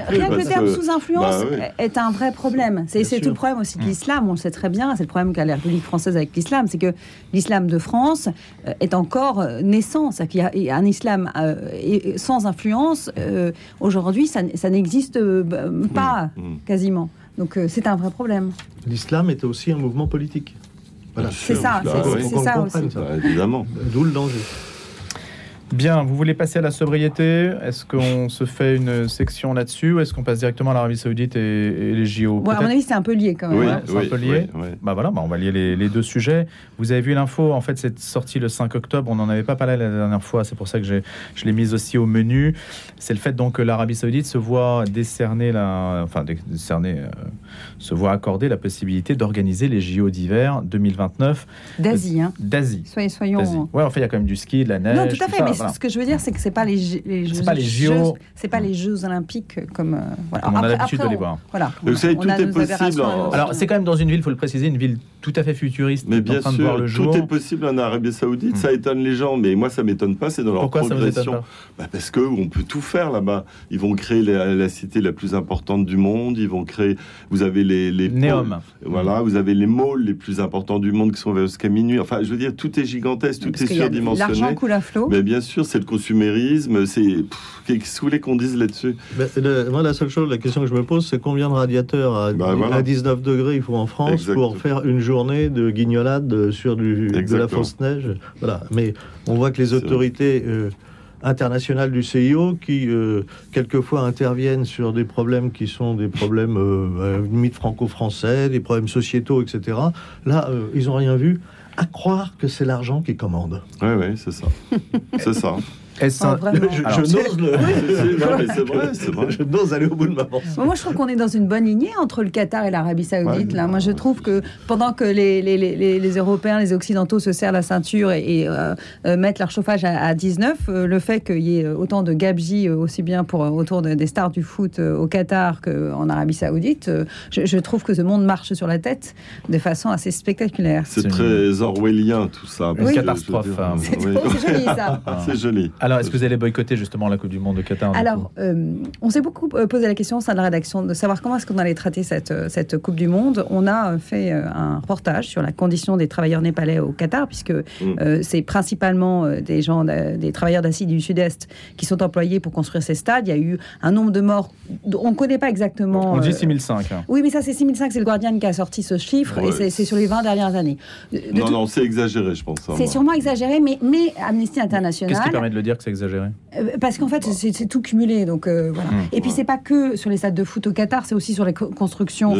rien que le terme sous influence bah est un vrai problème. C'est tout le problème aussi de hmm. l'islam, on le sait très bien, c'est le problème qu'a la République française avec l'islam, c'est que l'islam de France euh, est encore euh, naissant. C'est qu'il y a un islam euh, sans influence. Aujourd'hui, ça, n'existe pas mmh, mmh. quasiment. Donc c'est un vrai problème. L'islam est aussi un mouvement politique. Voilà. C'est ça, c'est ça aussi. évidemment. D'où le danger. Bien, vous voulez passer à la sobriété? Est-ce qu'on se fait une section là-dessus ou est-ce qu'on passe directement à l'Arabie Saoudite et, les JO bon, À mon avis, c'est un peu lié quand même. Oui, hein. c'est un peu lié. bah voilà, bah on va lier les, deux sujets. Vous avez vu l'info, en fait, c'est sorti le 5 octobre. On n'en avait pas parlé la dernière fois, c'est pour ça que je l'ai mise aussi au menu. C'est le fait donc que l'Arabie Saoudite se voit décerner la, enfin décerner, euh, se voit accorder la possibilité d'organiser les JO d'hiver 2029 d'Asie. Hein. D'Asie. Soyez, soyons. Ouais, en fait, il y a quand même du ski, de la neige. Non, tout à fait. mais ce que je veux dire, c'est que c'est pas les, les Jeux, pas les JO, c'est pas les Jeux Olympiques comme. Euh, voilà. on a l'habitude de les voir. Voilà. Vous savez, tout est possible. Alors, c'est quand même dans une ville, il faut le préciser, une ville tout à fait futuriste. Mais bien sûr, le tout est possible en Arabie Saoudite. Ça hmm. étonne les gens, mais moi, ça m'étonne pas. C'est dans leur Pourquoi progression. Ça vous bah parce que on peut tout faire là-bas. Ils vont créer la, cité la plus importante du monde. Ils vont créer. Vous avez les les. Voilà, vous avez les malls les plus importants du monde qui sont vers jusqu'à minuit. Enfin, je veux dire, tout est gigantesque, tout est surdimensionné. L'argent coule à flot. Mais bien sûr, c'est le consumérisme. C'est qu'est-ce que vous voulez qu'on dise là-dessus? Moi, la seule chose, la question que je me pose, c'est combien de radiateurs à, 19 bah, degrés il faut en France pour faire une journée de guignolade sur du, de la fausse neige? Voilà. Mais on voit que les autorités euh, internationales du CIO, qui euh, quelquefois interviennent sur des problèmes qui sont des problèmes euh, limite franco-français, des problèmes sociétaux, etc. Là, ils n'ont rien vu à croire que c'est l'argent qui commande. Oui, oui, c'est ça. c'est ça. Je, n'ose le... Je n'ose aller au bout de ma pensée. Moi, je trouve qu'on est dans une bonne lignée entre le Qatar et l'Arabie Saoudite. là, moi, je trouve que pendant que les, les, les, les, Européens, les Occidentaux se serrent la ceinture et, euh, euh, mettent leur chauffage à, 19, euh, le fait qu'il y ait autant de gabegie aussi bien pour autour des stars du foot au Qatar qu'en Arabie Saoudite, je, trouve que ce monde marche sur la tête de façon assez spectaculaire. C'est très orwellien tout ça. Une catastrophe. Hein. C'est joli ça. C'est joli. Alors, est-ce que vous allez boycotter justement la Coupe du Monde de Qatar Alors, euh, on s'est beaucoup euh, posé la question au sein de la rédaction de savoir comment est-ce qu'on allait traiter cette, euh, cette Coupe du Monde. On a fait un reportage sur la condition des travailleurs népalais au Qatar, puisque mm. c'est principalement des gens, des travailleurs d'Asie du Sud-Est qui sont employés pour construire ces stades. Il y a eu un nombre de morts, on ne connaît pas exactement. On dit 6005. Hein. Oui, mais ça, c'est 6005, c'est le Guardian qui a sorti ce chiffre, et c'est sur les 20 dernières années. non, non, c'est exagéré, je pense. Hein, c'est sûrement exagéré, mais, mais Amnesty International. Qu'est-ce qui permet de le dire que c'est exagéré euh, Parce qu'en fait, c'est tout cumulé. Donc, euh, voilà. Mmh. et puis, c'est pas que sur les stades de foot au Qatar, c'est aussi sur les constructions.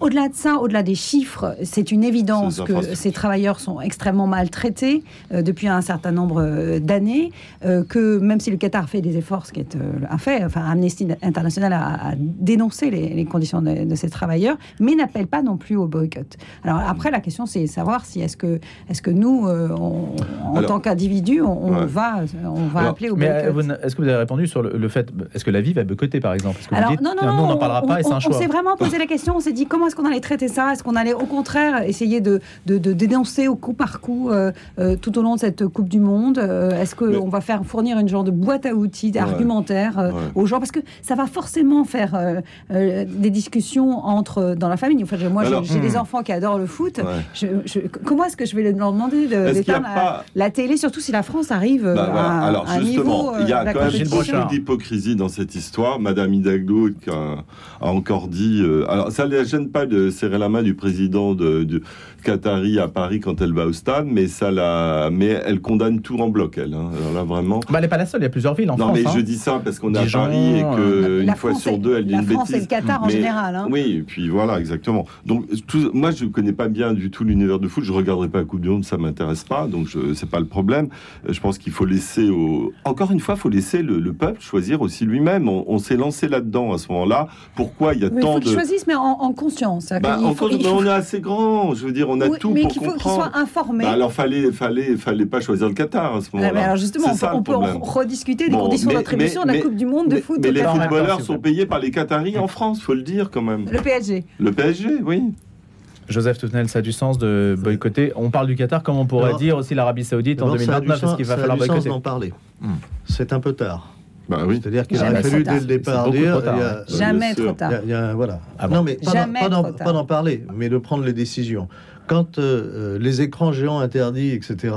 Au-delà de ça, au-delà des chiffres, c'est une évidence que ces travailleurs sont extrêmement maltraités euh, depuis un certain nombre d'années. que même si le Qatar fait des efforts, ce qui est un fait, enfin, Amnesty International a, dénoncé les, conditions de, ces travailleurs, mais n'appelle pas non plus au boycott. Alors, après, la question, c'est savoir si est-ce que, est -ce que nous, en tant qu'individus, on, va, on va appeler au boycott. Est-ce que vous avez répondu sur le, fait, est-ce que la vie va boycotter par exemple? Alors, non, non, non, on n'en parlera pas et c'est un choix. On s'est vraiment posé la question, on s'est dit comment est-ce qu'on allait traiter ça? Est-ce qu'on allait au contraire essayer de, de, dénoncer au coup par coup euh, euh, tout au long de cette Coupe du Monde? Euh, Est-ce qu'on va faire fournir une genre de boîte à outils, argumentaire aux gens? Parce que ça va forcément faire des discussions entre, dans la famille. Enfin, moi, j'ai des hmm. enfants qui adorent le foot. Je, comment est-ce que je vais leur demander d'éteindre la, la, télé, surtout si la France arrive bah, à, Alors, un niveau il y a quand même beaucoup d'hypocrisie dans cette histoire. Madame Hidalgo a, a encore dit. Euh, alors, ça ne la gêne pas de serrer la main du président de, de, Qatari à Paris quand elle va au stade, mais ça la, mais elle condamne tout en bloc, elle. Hein. Alors là, vraiment. Bah, elle n'est pas la seule. Il y a plusieurs villes en non, France. Non, mais je hein. dis ça parce qu'on est à Paris et que une fois sur deux, elle dit une bêtise. La France et le Qatar en général. Hein. Oui, et puis voilà, exactement. Donc, tout, moi, je ne connais pas bien du tout l'univers de foot. Je regarderai pas la Coupe du Monde, ça m'intéresse pas. Donc, c'est pas le problème. Je pense qu'il faut laisser au. Encore une fois, il faut laisser le, peuple choisir aussi lui-même. On, s'est lancé là-dedans à ce moment-là. Pourquoi il y a mais tant faut de. Qu'il choisisse, mais en, conscience. Bah, on est assez grand. Je veux dire, on a tout pour comprendre qu'il soit informé. Bah, alors, fallait, fallait, fallait pas choisir le Qatar à ce moment-là. alors justement, on, peut, rediscuter des conditions d'attribution de la Coupe du Monde de foot. Mais les footballeurs sont payés par les Qataris en France, faut le dire quand même. Le PSG. Le PSG, oui. Joseph Toutenel, ça a du sens de boycotter. On parle du Qatar, comme on pourrait dire aussi l'Arabie Saoudite en 2029, est-ce qu'il va falloir boycotter d'en parler. Hmm. C'est un peu tard. Bah oui. C'est-à-dire qu'il aurait fallu dès le départ dire. Jamais trop tard. voilà. non, mais pas d'en parler, mais de prendre les décisions. Quand euh, euh, les écrans géants interdits, etc.,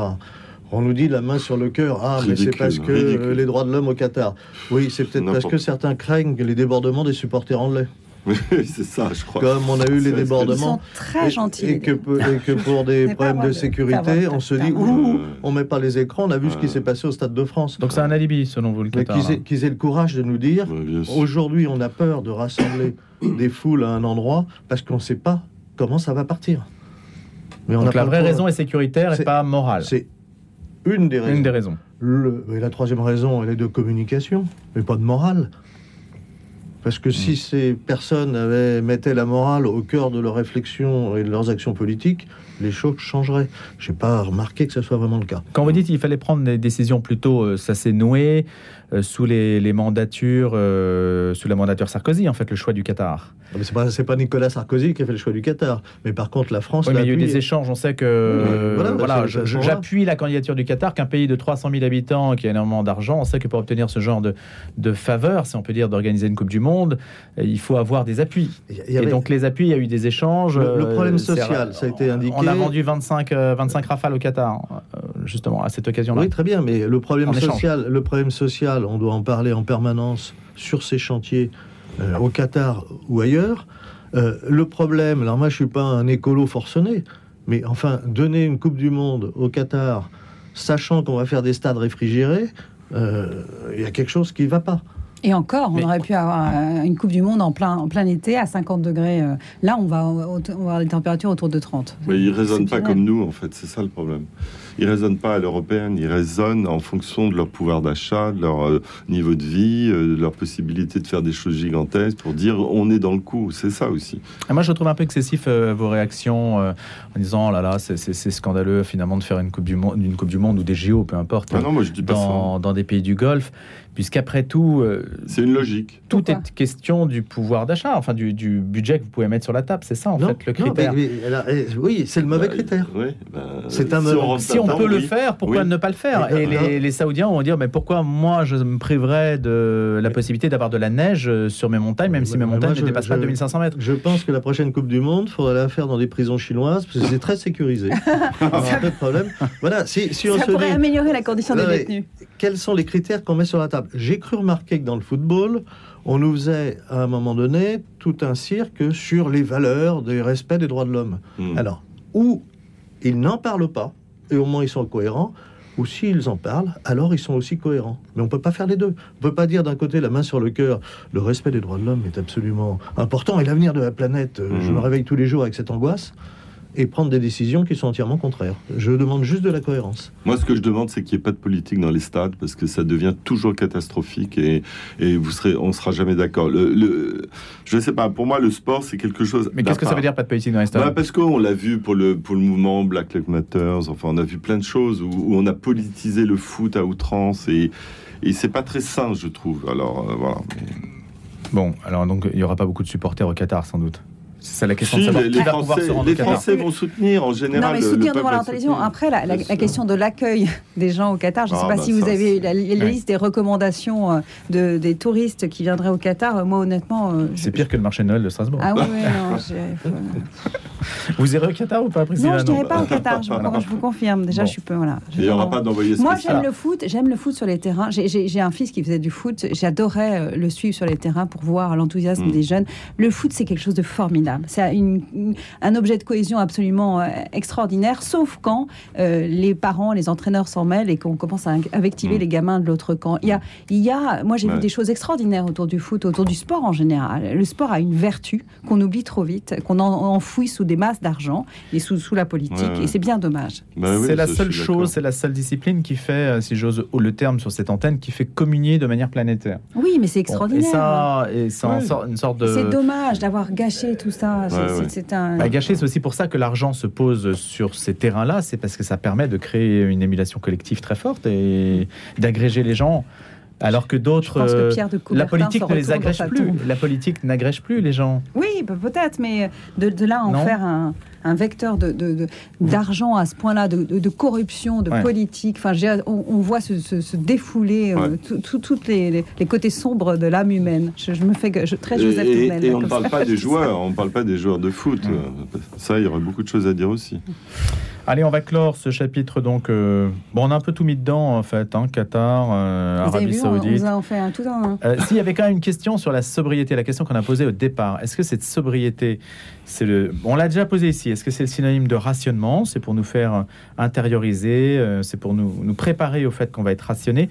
on nous dit la main sur le cœur. Ah, mais c'est parce que les droits de l'homme au Qatar. Oui, c'est peut-être parce que certains craignent les débordements des supporters anglais. Oui, c'est ça, je crois. Comme on a eu les débordements. Ils sont très gentils. Et, que, pour des problèmes de sécurité, on se dit, ouh, on met pas les écrans, on a vu ce qui s'est passé au Stade de France. Donc c'est un alibi, selon vous, le Qatar. Qu'ils aient, le courage de nous dire, aujourd'hui, on a peur de rassembler des foules à un endroit parce qu'on ne sait pas comment ça va partir. Mais on Donc la vraie raison est sécuritaire et pas morale. C'est une des raisons. Une des raisons. et la troisième raison, elle est de communication, mais pas de morale. Parce que si mm. ces personnes avaient, mettaient la morale au cœur de leurs réflexions et de leurs actions politiques, les choses changeraient. Je n'ai pas remarqué que ce soit vraiment le cas. Quand vous dites qu'il fallait prendre des décisions plutôt, euh, ça s'est noué euh, sous les, mandatures, euh, sous la mandature Sarkozy, en fait, le choix du Qatar. Ce n'est pas, Nicolas Sarkozy qui a fait le choix du Qatar, mais par contre la France. Oui, mais il y a eu des échanges. On sait que voilà, j'appuie la candidature du Qatar, qu'un pays de 300 000 habitants qui a énormément d'argent, on sait que pour obtenir ce genre de, de faveur, si on peut dire, d'organiser une Coupe du Monde, il faut avoir des appuis. Et donc les appuis, il y a eu des échanges. Le, problème social, ça a été indiqué a vendu 25, 25 euh, rafales au Qatar, euh, justement, à cette occasion-là. Oui, très bien, mais le problème, social, le problème social, on doit en parler en permanence sur ces chantiers euh, au Qatar ou ailleurs. le problème, alors moi je suis pas un écolo forcené, mais enfin, donner une Coupe du Monde au Qatar, sachant qu'on va faire des stades réfrigérés, il y a quelque chose qui ne va pas. Et encore, on aurait pu avoir une Coupe du Monde en plein, en plein été à 50 degrés. Là, on va, avoir des températures autour de 30. Mais ils ne raisonnent pas comme nous, en fait. C'est ça le problème. Ils ne raisonnent pas à l'européenne, ils raisonnent en fonction de leur pouvoir d'achat, de leur euh, niveau de vie, euh, de leur possibilité de faire des choses gigantesques pour dire on est dans le coup. C'est ça aussi. Et moi, je trouve un peu excessif euh, vos réactions en disant oh là là, c'est scandaleux finalement de faire une Coupe du Monde, une coupe du monde ou des JO, peu importe, ah non, moi, je dis pas dans, dans des pays du Golfe puisqu'après tout... Euh, c'est une logique. Tout est question du pouvoir d'achat, enfin du, budget que vous pouvez mettre sur la table, c'est ça en fait le critère. Eh, oui, c'est le mauvais bah, critère. Bah, c'est un si on, peut le faire, pourquoi ne pas le faire? Et, les, Saoudiens vont dire, mais pourquoi moi je me priverais de la possibilité d'avoir de la neige euh, sur mes montagnes, même si mes montagnes ne dépassent pas 2500 mètres? Je pense que la prochaine Coupe du Monde, il faudra la faire dans des prisons chinoises, parce que c'est très sécurisé. pas de problème. Voilà, si, si on ça pourrait améliorer la condition des détenus. Quels sont les critères qu'on met sur la table? J'ai cru remarquer que dans le football, on nous faisait à un moment donné tout un cirque sur les valeurs du respect des droits de l'homme. Hmm. Alors, ou ils n'en parlent pas, et au moins ils sont cohérents, ou s'ils en parlent, alors ils sont aussi cohérents. Mais on ne peut pas faire les deux. On ne peut pas dire d'un côté la main sur le cœur, le respect des droits de l'homme est absolument important, et l'avenir de la planète, euh, je hmm. me réveille tous les jours avec cette angoisse et prendre des décisions qui sont entièrement contraires. Je demande juste de la cohérence. Moi, ce que je demande, c'est qu'il n'y ait pas de politique dans les stades, parce que ça devient toujours catastrophique et, et vous serez, on ne sera jamais d'accord. Le, je ne sais pas, pour moi, le sport, c'est quelque chose... Mais qu'est-ce que ça veut dire, pas de politique dans les stades bah, Parce qu'on l'a vu pour le, pour le mouvement Black Lives Matter, enfin, on a vu plein de choses où, on a politisé le foot à outrance, et, et c'est pas très sain, je trouve. Alors, euh, voilà. Bon, alors donc, il n'y aura pas beaucoup de supporters au Qatar, sans doute c'est la question de savoir les, qui va pouvoir se rendre Les Français vont soutenir en général. Non, mais soutenir devant la télévision. Après, la, question de l'accueil des gens au Qatar, je ne sais ah, pas bah si vous avez la, liste des recommandations euh, de, des touristes qui viendraient au Qatar. Moi, honnêtement. Euh, c'est pire que le marché de Noël de Strasbourg. Ah oui, non. vous irez au Qatar ou pas, Non, je n'irai pas au Qatar. Je, vous confirme. Déjà, je suis peu. Voilà. Il n'y aura pas d'envoyé Moi, j'aime le foot. J'aime le foot sur les terrains. J'ai un fils qui faisait du foot. J'adorais euh, le suivre sur les terrains pour voir l'enthousiasme mm. des jeunes. Le foot, c'est quelque chose de formidable. C'est un objet de cohésion absolument euh, extraordinaire, sauf quand euh, les parents, les entraîneurs s'en mêlent et qu'on commence à invectiver mm. les gamins de l'autre camp. Il y a, il y a moi j'ai vu des choses extraordinaires autour du foot, autour du sport en général. Le sport a une vertu qu'on oublie trop vite, qu'on enfouit sous des masses d'argent et sous, sous la politique, et c'est bien dommage. Bah c'est la seule chose, c'est la seule discipline qui fait, euh, si j'ose le terme sur cette antenne, qui fait communier de manière planétaire. Oui, mais c'est extraordinaire. et ça, et ça une sorte de. C'est dommage d'avoir gâché tout ça. C'est un. Bah, gâché, c'est aussi pour ça que l'argent se pose sur ces terrains-là. C'est parce que ça permet de créer une émulation collective très forte et d'agréger les gens. Alors que d'autres, la politique ne les agrège plus. La politique n'agrège plus les gens. Oui, bah, peut-être, mais de, de là en faire un, un vecteur d'argent de, à ce point-là, de, corruption, de politique. Enfin, on, voit se, défouler euh, tous les, côtés sombres de l'âme humaine. Je, me fais je, très Joseph Et, et on ne parle pas des joueurs, on ne parle pas des joueurs de foot. Ça, il y aurait beaucoup de choses à dire aussi. Allez, on va clore ce chapitre. Donc, euh, bon, on a un peu tout mis dedans en fait, hein, Qatar, euh, Arabie Saoudite. On, fait un tout hein. S'il y avait quand même une question sur la sobriété, la question qu'on a posée au départ. Est-ce que cette sobriété, c'est le, on l'a déjà posé ici. Est-ce que c'est le synonyme de rationnement? C'est pour nous faire intérioriser, euh, c'est pour nous, nous préparer au fait qu'on va être rationné.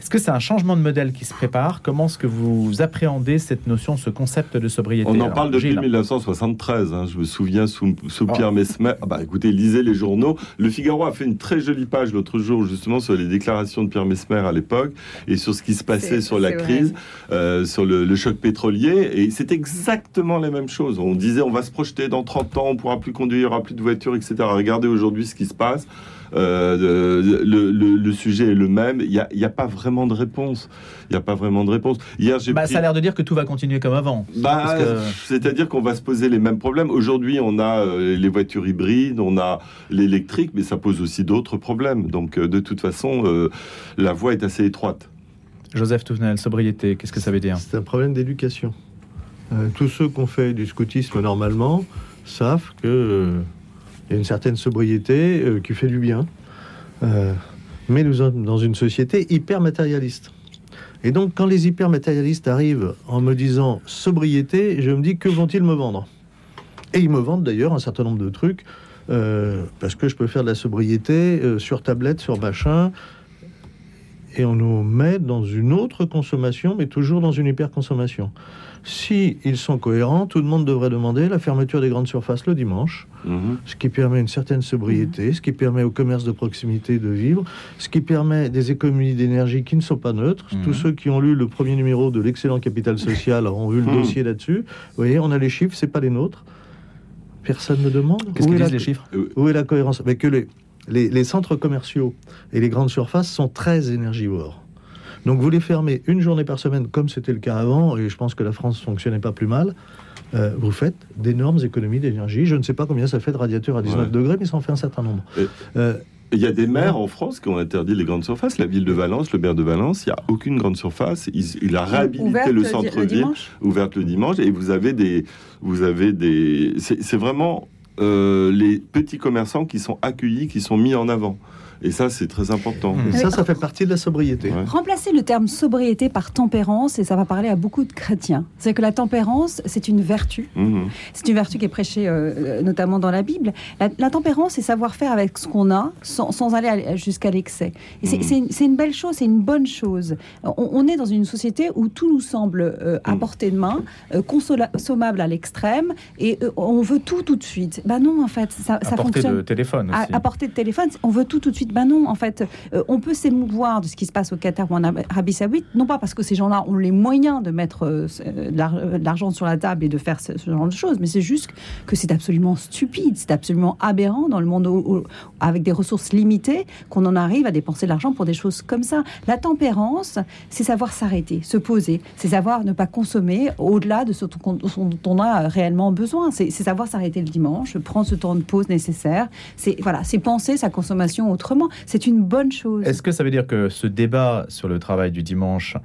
Est-ce que c'est un changement de modèle qui se prépare? Comment est-ce que vous appréhendez cette notion, ce concept de sobriété? On en parle depuis 1973. Hein. je me souviens sous, ah. Pierre Mesmer. Ah bah, écoutez, lisez les journaux. Le Figaro a fait une très jolie page l'autre jour justement sur les déclarations de Pierre Mesmer à l'époque et sur ce qui se passait sur la crise, euh, sur le, choc pétrolier. Et c'est exactement les mêmes choses. On disait on va se projeter dans 30 ans, on pourra plus conduire, il n'y aura plus de voitures, etc. Regardez aujourd'hui ce qui se passe. Euh, le, sujet est le même. Il n'y a, pas vraiment de réponse. Il n'y a pas vraiment de réponse. Hier, j'ai bah, Ça a l'air de dire que tout va continuer comme avant. Bah, c'est-à-dire qu'on va se poser les mêmes problèmes. Aujourd'hui, on a euh, les voitures hybrides, on a l'électrique, mais ça pose aussi d'autres problèmes. Donc, euh, de toute façon, la voie est assez étroite. Joseph Touvenel, sobriété, qu'est-ce que ça veut dire? C'est un problème d'éducation. tous ceux qui ont fait du scoutisme normalement savent que il y a une certaine sobriété euh, qui fait du bien. Euh, mais nous sommes dans une société hyper matérialiste. Et donc, quand les hyper matérialistes arrivent en me disant sobriété, je me dis que vont-ils me vendre? Et ils me vendent d'ailleurs un certain nombre de trucs, euh, parce que je peux faire de la sobriété sur tablette, sur machin. et on nous met dans une autre consommation, mais toujours dans une hyperconsommation. Si ils sont cohérents, tout le monde devrait demander la fermeture des grandes surfaces le dimanche, mhm. ce qui permet une certaine sobriété, ce qui permet au commerce de proximité de vivre, ce qui permet des économies d'énergie qui ne sont pas neutres. Mhm. Tous ceux qui ont lu le premier numéro de l'excellent Capital Social ont vu le mhm. dossier là-dessus. Vous voyez, on a les chiffres, c'est pas les nôtres. Personne ne demande. Qu'est-ce qu'ils disent les chiffres Où est la cohérence? Mais que les, les, centres commerciaux et les grandes surfaces sont très énergivores. Donc vous les fermez une journée par semaine, comme c'était le cas avant, et je pense que la France fonctionnait pas plus mal. Euh, vous faites d'énormes économies d'énergie. Je ne sais pas combien ça fait de radiateurs à 19 degrés, mais ça en fait un certain nombre. Euh, il y a des maires en France qui ont interdit les grandes surfaces. La ville de Valence, le maire de Valence, il n'y a aucune grande surface. Il, a réhabilité le centre-ville, ouverte le dimanche, et vous avez des, vous avez des. C'est vraiment euh, les petits commerçants qui sont accueillis, qui sont mis en avant. Et ça, c'est très important. Et ça, ça fait partie de la sobriété. Remplacer le terme sobriété par tempérance, et ça va parler à beaucoup de chrétiens. C'est que la tempérance, c'est une vertu. Mhm. C'est une vertu qui est prêchée euh, notamment dans la Bible. La, tempérance, c'est savoir faire avec ce qu'on a sans, aller jusqu'à l'excès. Et mhm. c'est une, belle chose, c'est une bonne chose. On, est dans une société où tout nous semble euh, à mhm. portée de main, euh, consommable à l'extrême, et on veut tout tout de suite. Ben non, en fait, ça, ça à portée de téléphone aussi. à portée de téléphone, on veut tout tout de suite ben non, en fait, euh, on peut s'émouvoir de ce qui se passe au Qatar ou en Arabie Saoudite, non pas parce que ces gens-là ont les moyens de mettre euh, euh, de l'argent sur la table et de faire ce, genre de choses, mais c'est juste que c'est absolument stupide, c'est absolument aberrant dans le monde avec des ressources limitées qu'on en arrive à dépenser de l'argent pour des choses comme ça. La tempérance, c'est savoir s'arrêter, se poser, c'est savoir ne pas consommer au-delà de ce dont on a réellement besoin. C'est savoir s'arrêter le dimanche, prendre ce temps de pause nécessaire. C'est voilà, c'est penser sa consommation autrement c'est une bonne chose. Est-ce que ça veut dire que ce débat sur le travail du dimanche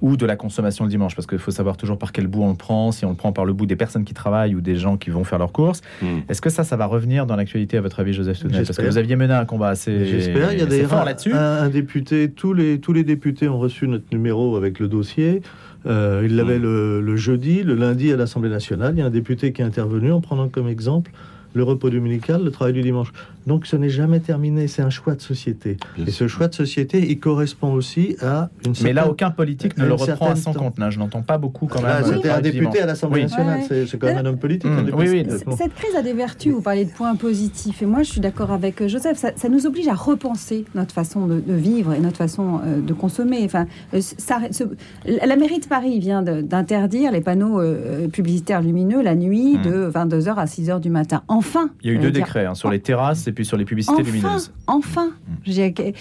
ou de la consommation le dimanche, parce qu'il faut savoir toujours par quel bout on le prend, si on le prend par le bout des personnes qui travaillent ou des gens qui vont faire leurs courses. Hmm. Est-ce que ça, ça va revenir dans l'actualité à votre avis, Joseph Tounet? Parce que vous aviez mené un combat assez, J'espère. Il y a des fort là-dessus. Un, député, tous les, tous les députés ont reçu notre numéro avec le dossier. Euh, il l'avait hmm. le, jeudi, le lundi à l'Assemblée nationale. Il y a un député qui est intervenu en prenant comme exemple le repos dominical, le travail du dimanche. Donc ce n'est jamais terminé, c'est un choix de société. et ce choix de société, il correspond aussi à une certaine... Mais là, aucun politique ne le reprend à son compte. je n'entends pas beaucoup quand même. C'était un député à l'Assemblée nationale, c'est quand même un homme politique. Mmh. Cette crise a des vertus, vous parlez de points positifs, et moi je suis d'accord avec euh, Joseph, ça, nous oblige à repenser notre façon de, vivre et notre façon euh, de consommer. Enfin, euh, ça, la mairie de Paris vient d'interdire les panneaux publicitaires lumineux la nuit mmh. de 22h à 6h du matin. Enfin Il y a eu deux décrets hein, sur les terrasses et puis sur les publicités lumineuses. Enfin, les,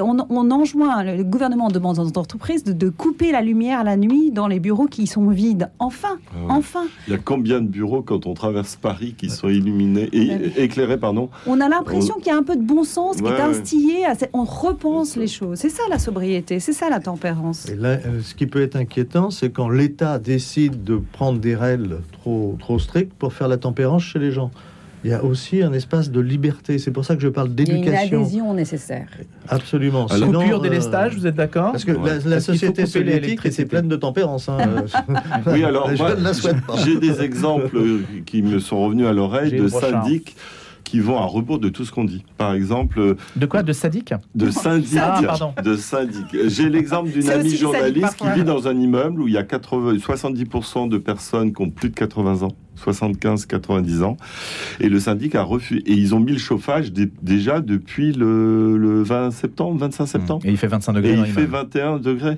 on, enjoint, le gouvernement demande aux entreprises de, couper la lumière la nuit dans les bureaux qui sont vides. Enfin, ah enfin. Il y a combien de bureaux quand on traverse Paris qui sont illuminés et éclairés, pardon? On a l'impression qu'il y a un peu de bon sens qui est instillé. on repense les choses. C'est ça la sobriété, c'est ça la tempérance. Et là, euh, ce qui peut être inquiétant, c'est quand l'État décide de prendre des règles trop, trop strictes pour faire la tempérance chez les gens il y a aussi un espace de liberté. C'est pour ça que je parle d'éducation. Il y a une adhésion nécessaire. Absolument. Alors, Sinon, coupure délestage, euh, vous êtes d'accord Parce que la, société soviétique c'est pleine de tempérance. Hein. oui, alors j'ai des exemples qui me sont revenus à l'oreille de syndics qui vont à rebours de tout ce qu'on dit. Par exemple. De quoi? De sadique? De syndic. Ah, de syndic. J'ai l'exemple d'une amie journaliste qui vit dans un immeuble où il y a 80, 70% de personnes qui ont plus de 80 ans. 75, 90 ans. Et le syndic a refusé. Et ils ont mis le chauffage déjà depuis le, 20 septembre, 25 septembre. Et il fait 25 degrés. Et il fait 21 degrés.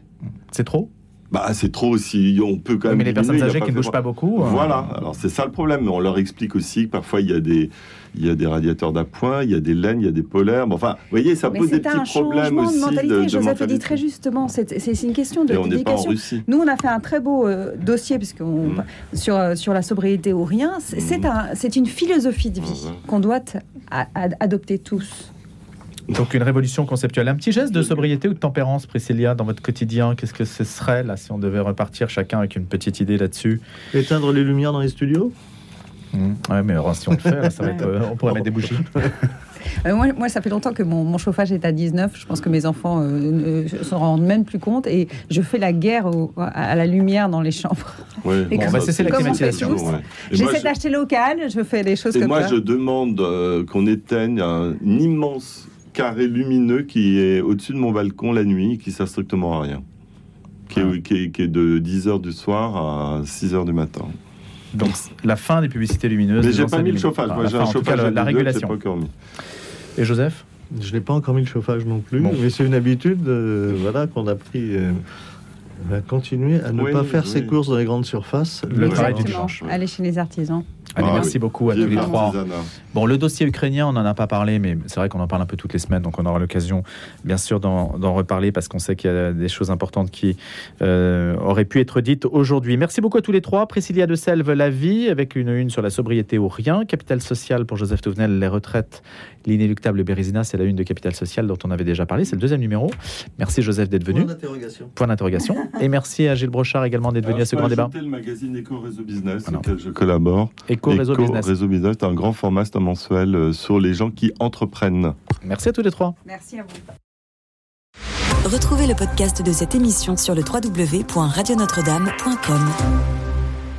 C'est trop? Bah, c'est trop aussi. On peut quand même. Mais les personnes âgées qui ne bougent pas beaucoup. Hein. Voilà. Alors, c'est ça le problème. On leur explique aussi que parfois, il y a des, il y a des radiateurs d'appoint, il y a des laines, il y a des polaires. enfin, vous voyez, ça pose des petits problèmes aussi. De mentalité. De, Joseph dit très justement, c'est une question de d'éducation. Nous, on a fait un très beau euh, dossier mmh. sur euh, sur la sobriété ou rien. C'est mmh. c'est une philosophie de vie mmh. qu'on doit adopter tous. Donc une révolution conceptuelle. Un petit geste de sobriété ou de tempérance, Priscilla, dans votre quotidien, qu'est-ce que ce serait là si on devait repartir chacun avec une petite idée là-dessus? Éteindre les lumières dans les studios? Mmh. Ouais, mais si on le fait, ça va être, euh, on pourrait mettre des bougies. Euh, moi, moi, ça fait longtemps que mon, chauffage est à 19. Je pense que mes enfants euh, ne s'en rendent même plus compte. Et je fais la guerre à la lumière dans les chambres. Ouais. bon, bah, c'est la climatisation. J'essaie d'acheter local. Je fais des choses et comme moi, ça. Moi, je demande qu'on éteigne un immense carré lumineux qui est au-dessus de mon balcon la nuit, qui sert strictement à rien. Qui, est, qui est, de 10h du soir à 6h du matin. Donc la fin des publicités lumineuses. Mais j'ai pas mis le chauffage. Moi, j'ai un chauffage la, la régulation. Et Joseph? Je n'ai pas encore mis le chauffage non plus, mais c'est une habitude euh, voilà, qu'on a pris. Euh, va continuer à ne pas faire ses courses dans les grandes surfaces. Le travail du dimanche. Aller chez les artisans. Allez, ah merci beaucoup à tous les trois. Bon, le dossier ukrainien, on n'en a pas parlé, mais c'est vrai qu'on en parle un peu toutes les semaines, donc on aura l'occasion, bien sûr, d'en reparler parce qu'on sait qu'il y a des choses importantes qui euh, auraient pu être dites aujourd'hui. Merci beaucoup à tous les trois. Priscilla de Selve, La vie, avec une une sur la sobriété ou rien. Capital social pour Joseph Touvenel, les retraites. L'inéluctable Bérésina, c'est la une de Capital social dont on avait déjà parlé. C'est le deuxième numéro. Merci Joseph d'être venu. Point d'interrogation. Point d'interrogation. Et merci à Gilles Brochard également d'être venu à ce grand débat. le magazine Eco Réseau Business, ah auquel je collabore. Réseau Business. Réseau Business, c'est un grand format, c'est un mensuel euh, sur les gens qui entreprennent. Merci à tous les trois. Merci à vous. Retrouvez le podcast de cette émission sur le www.radionotre-dame.com.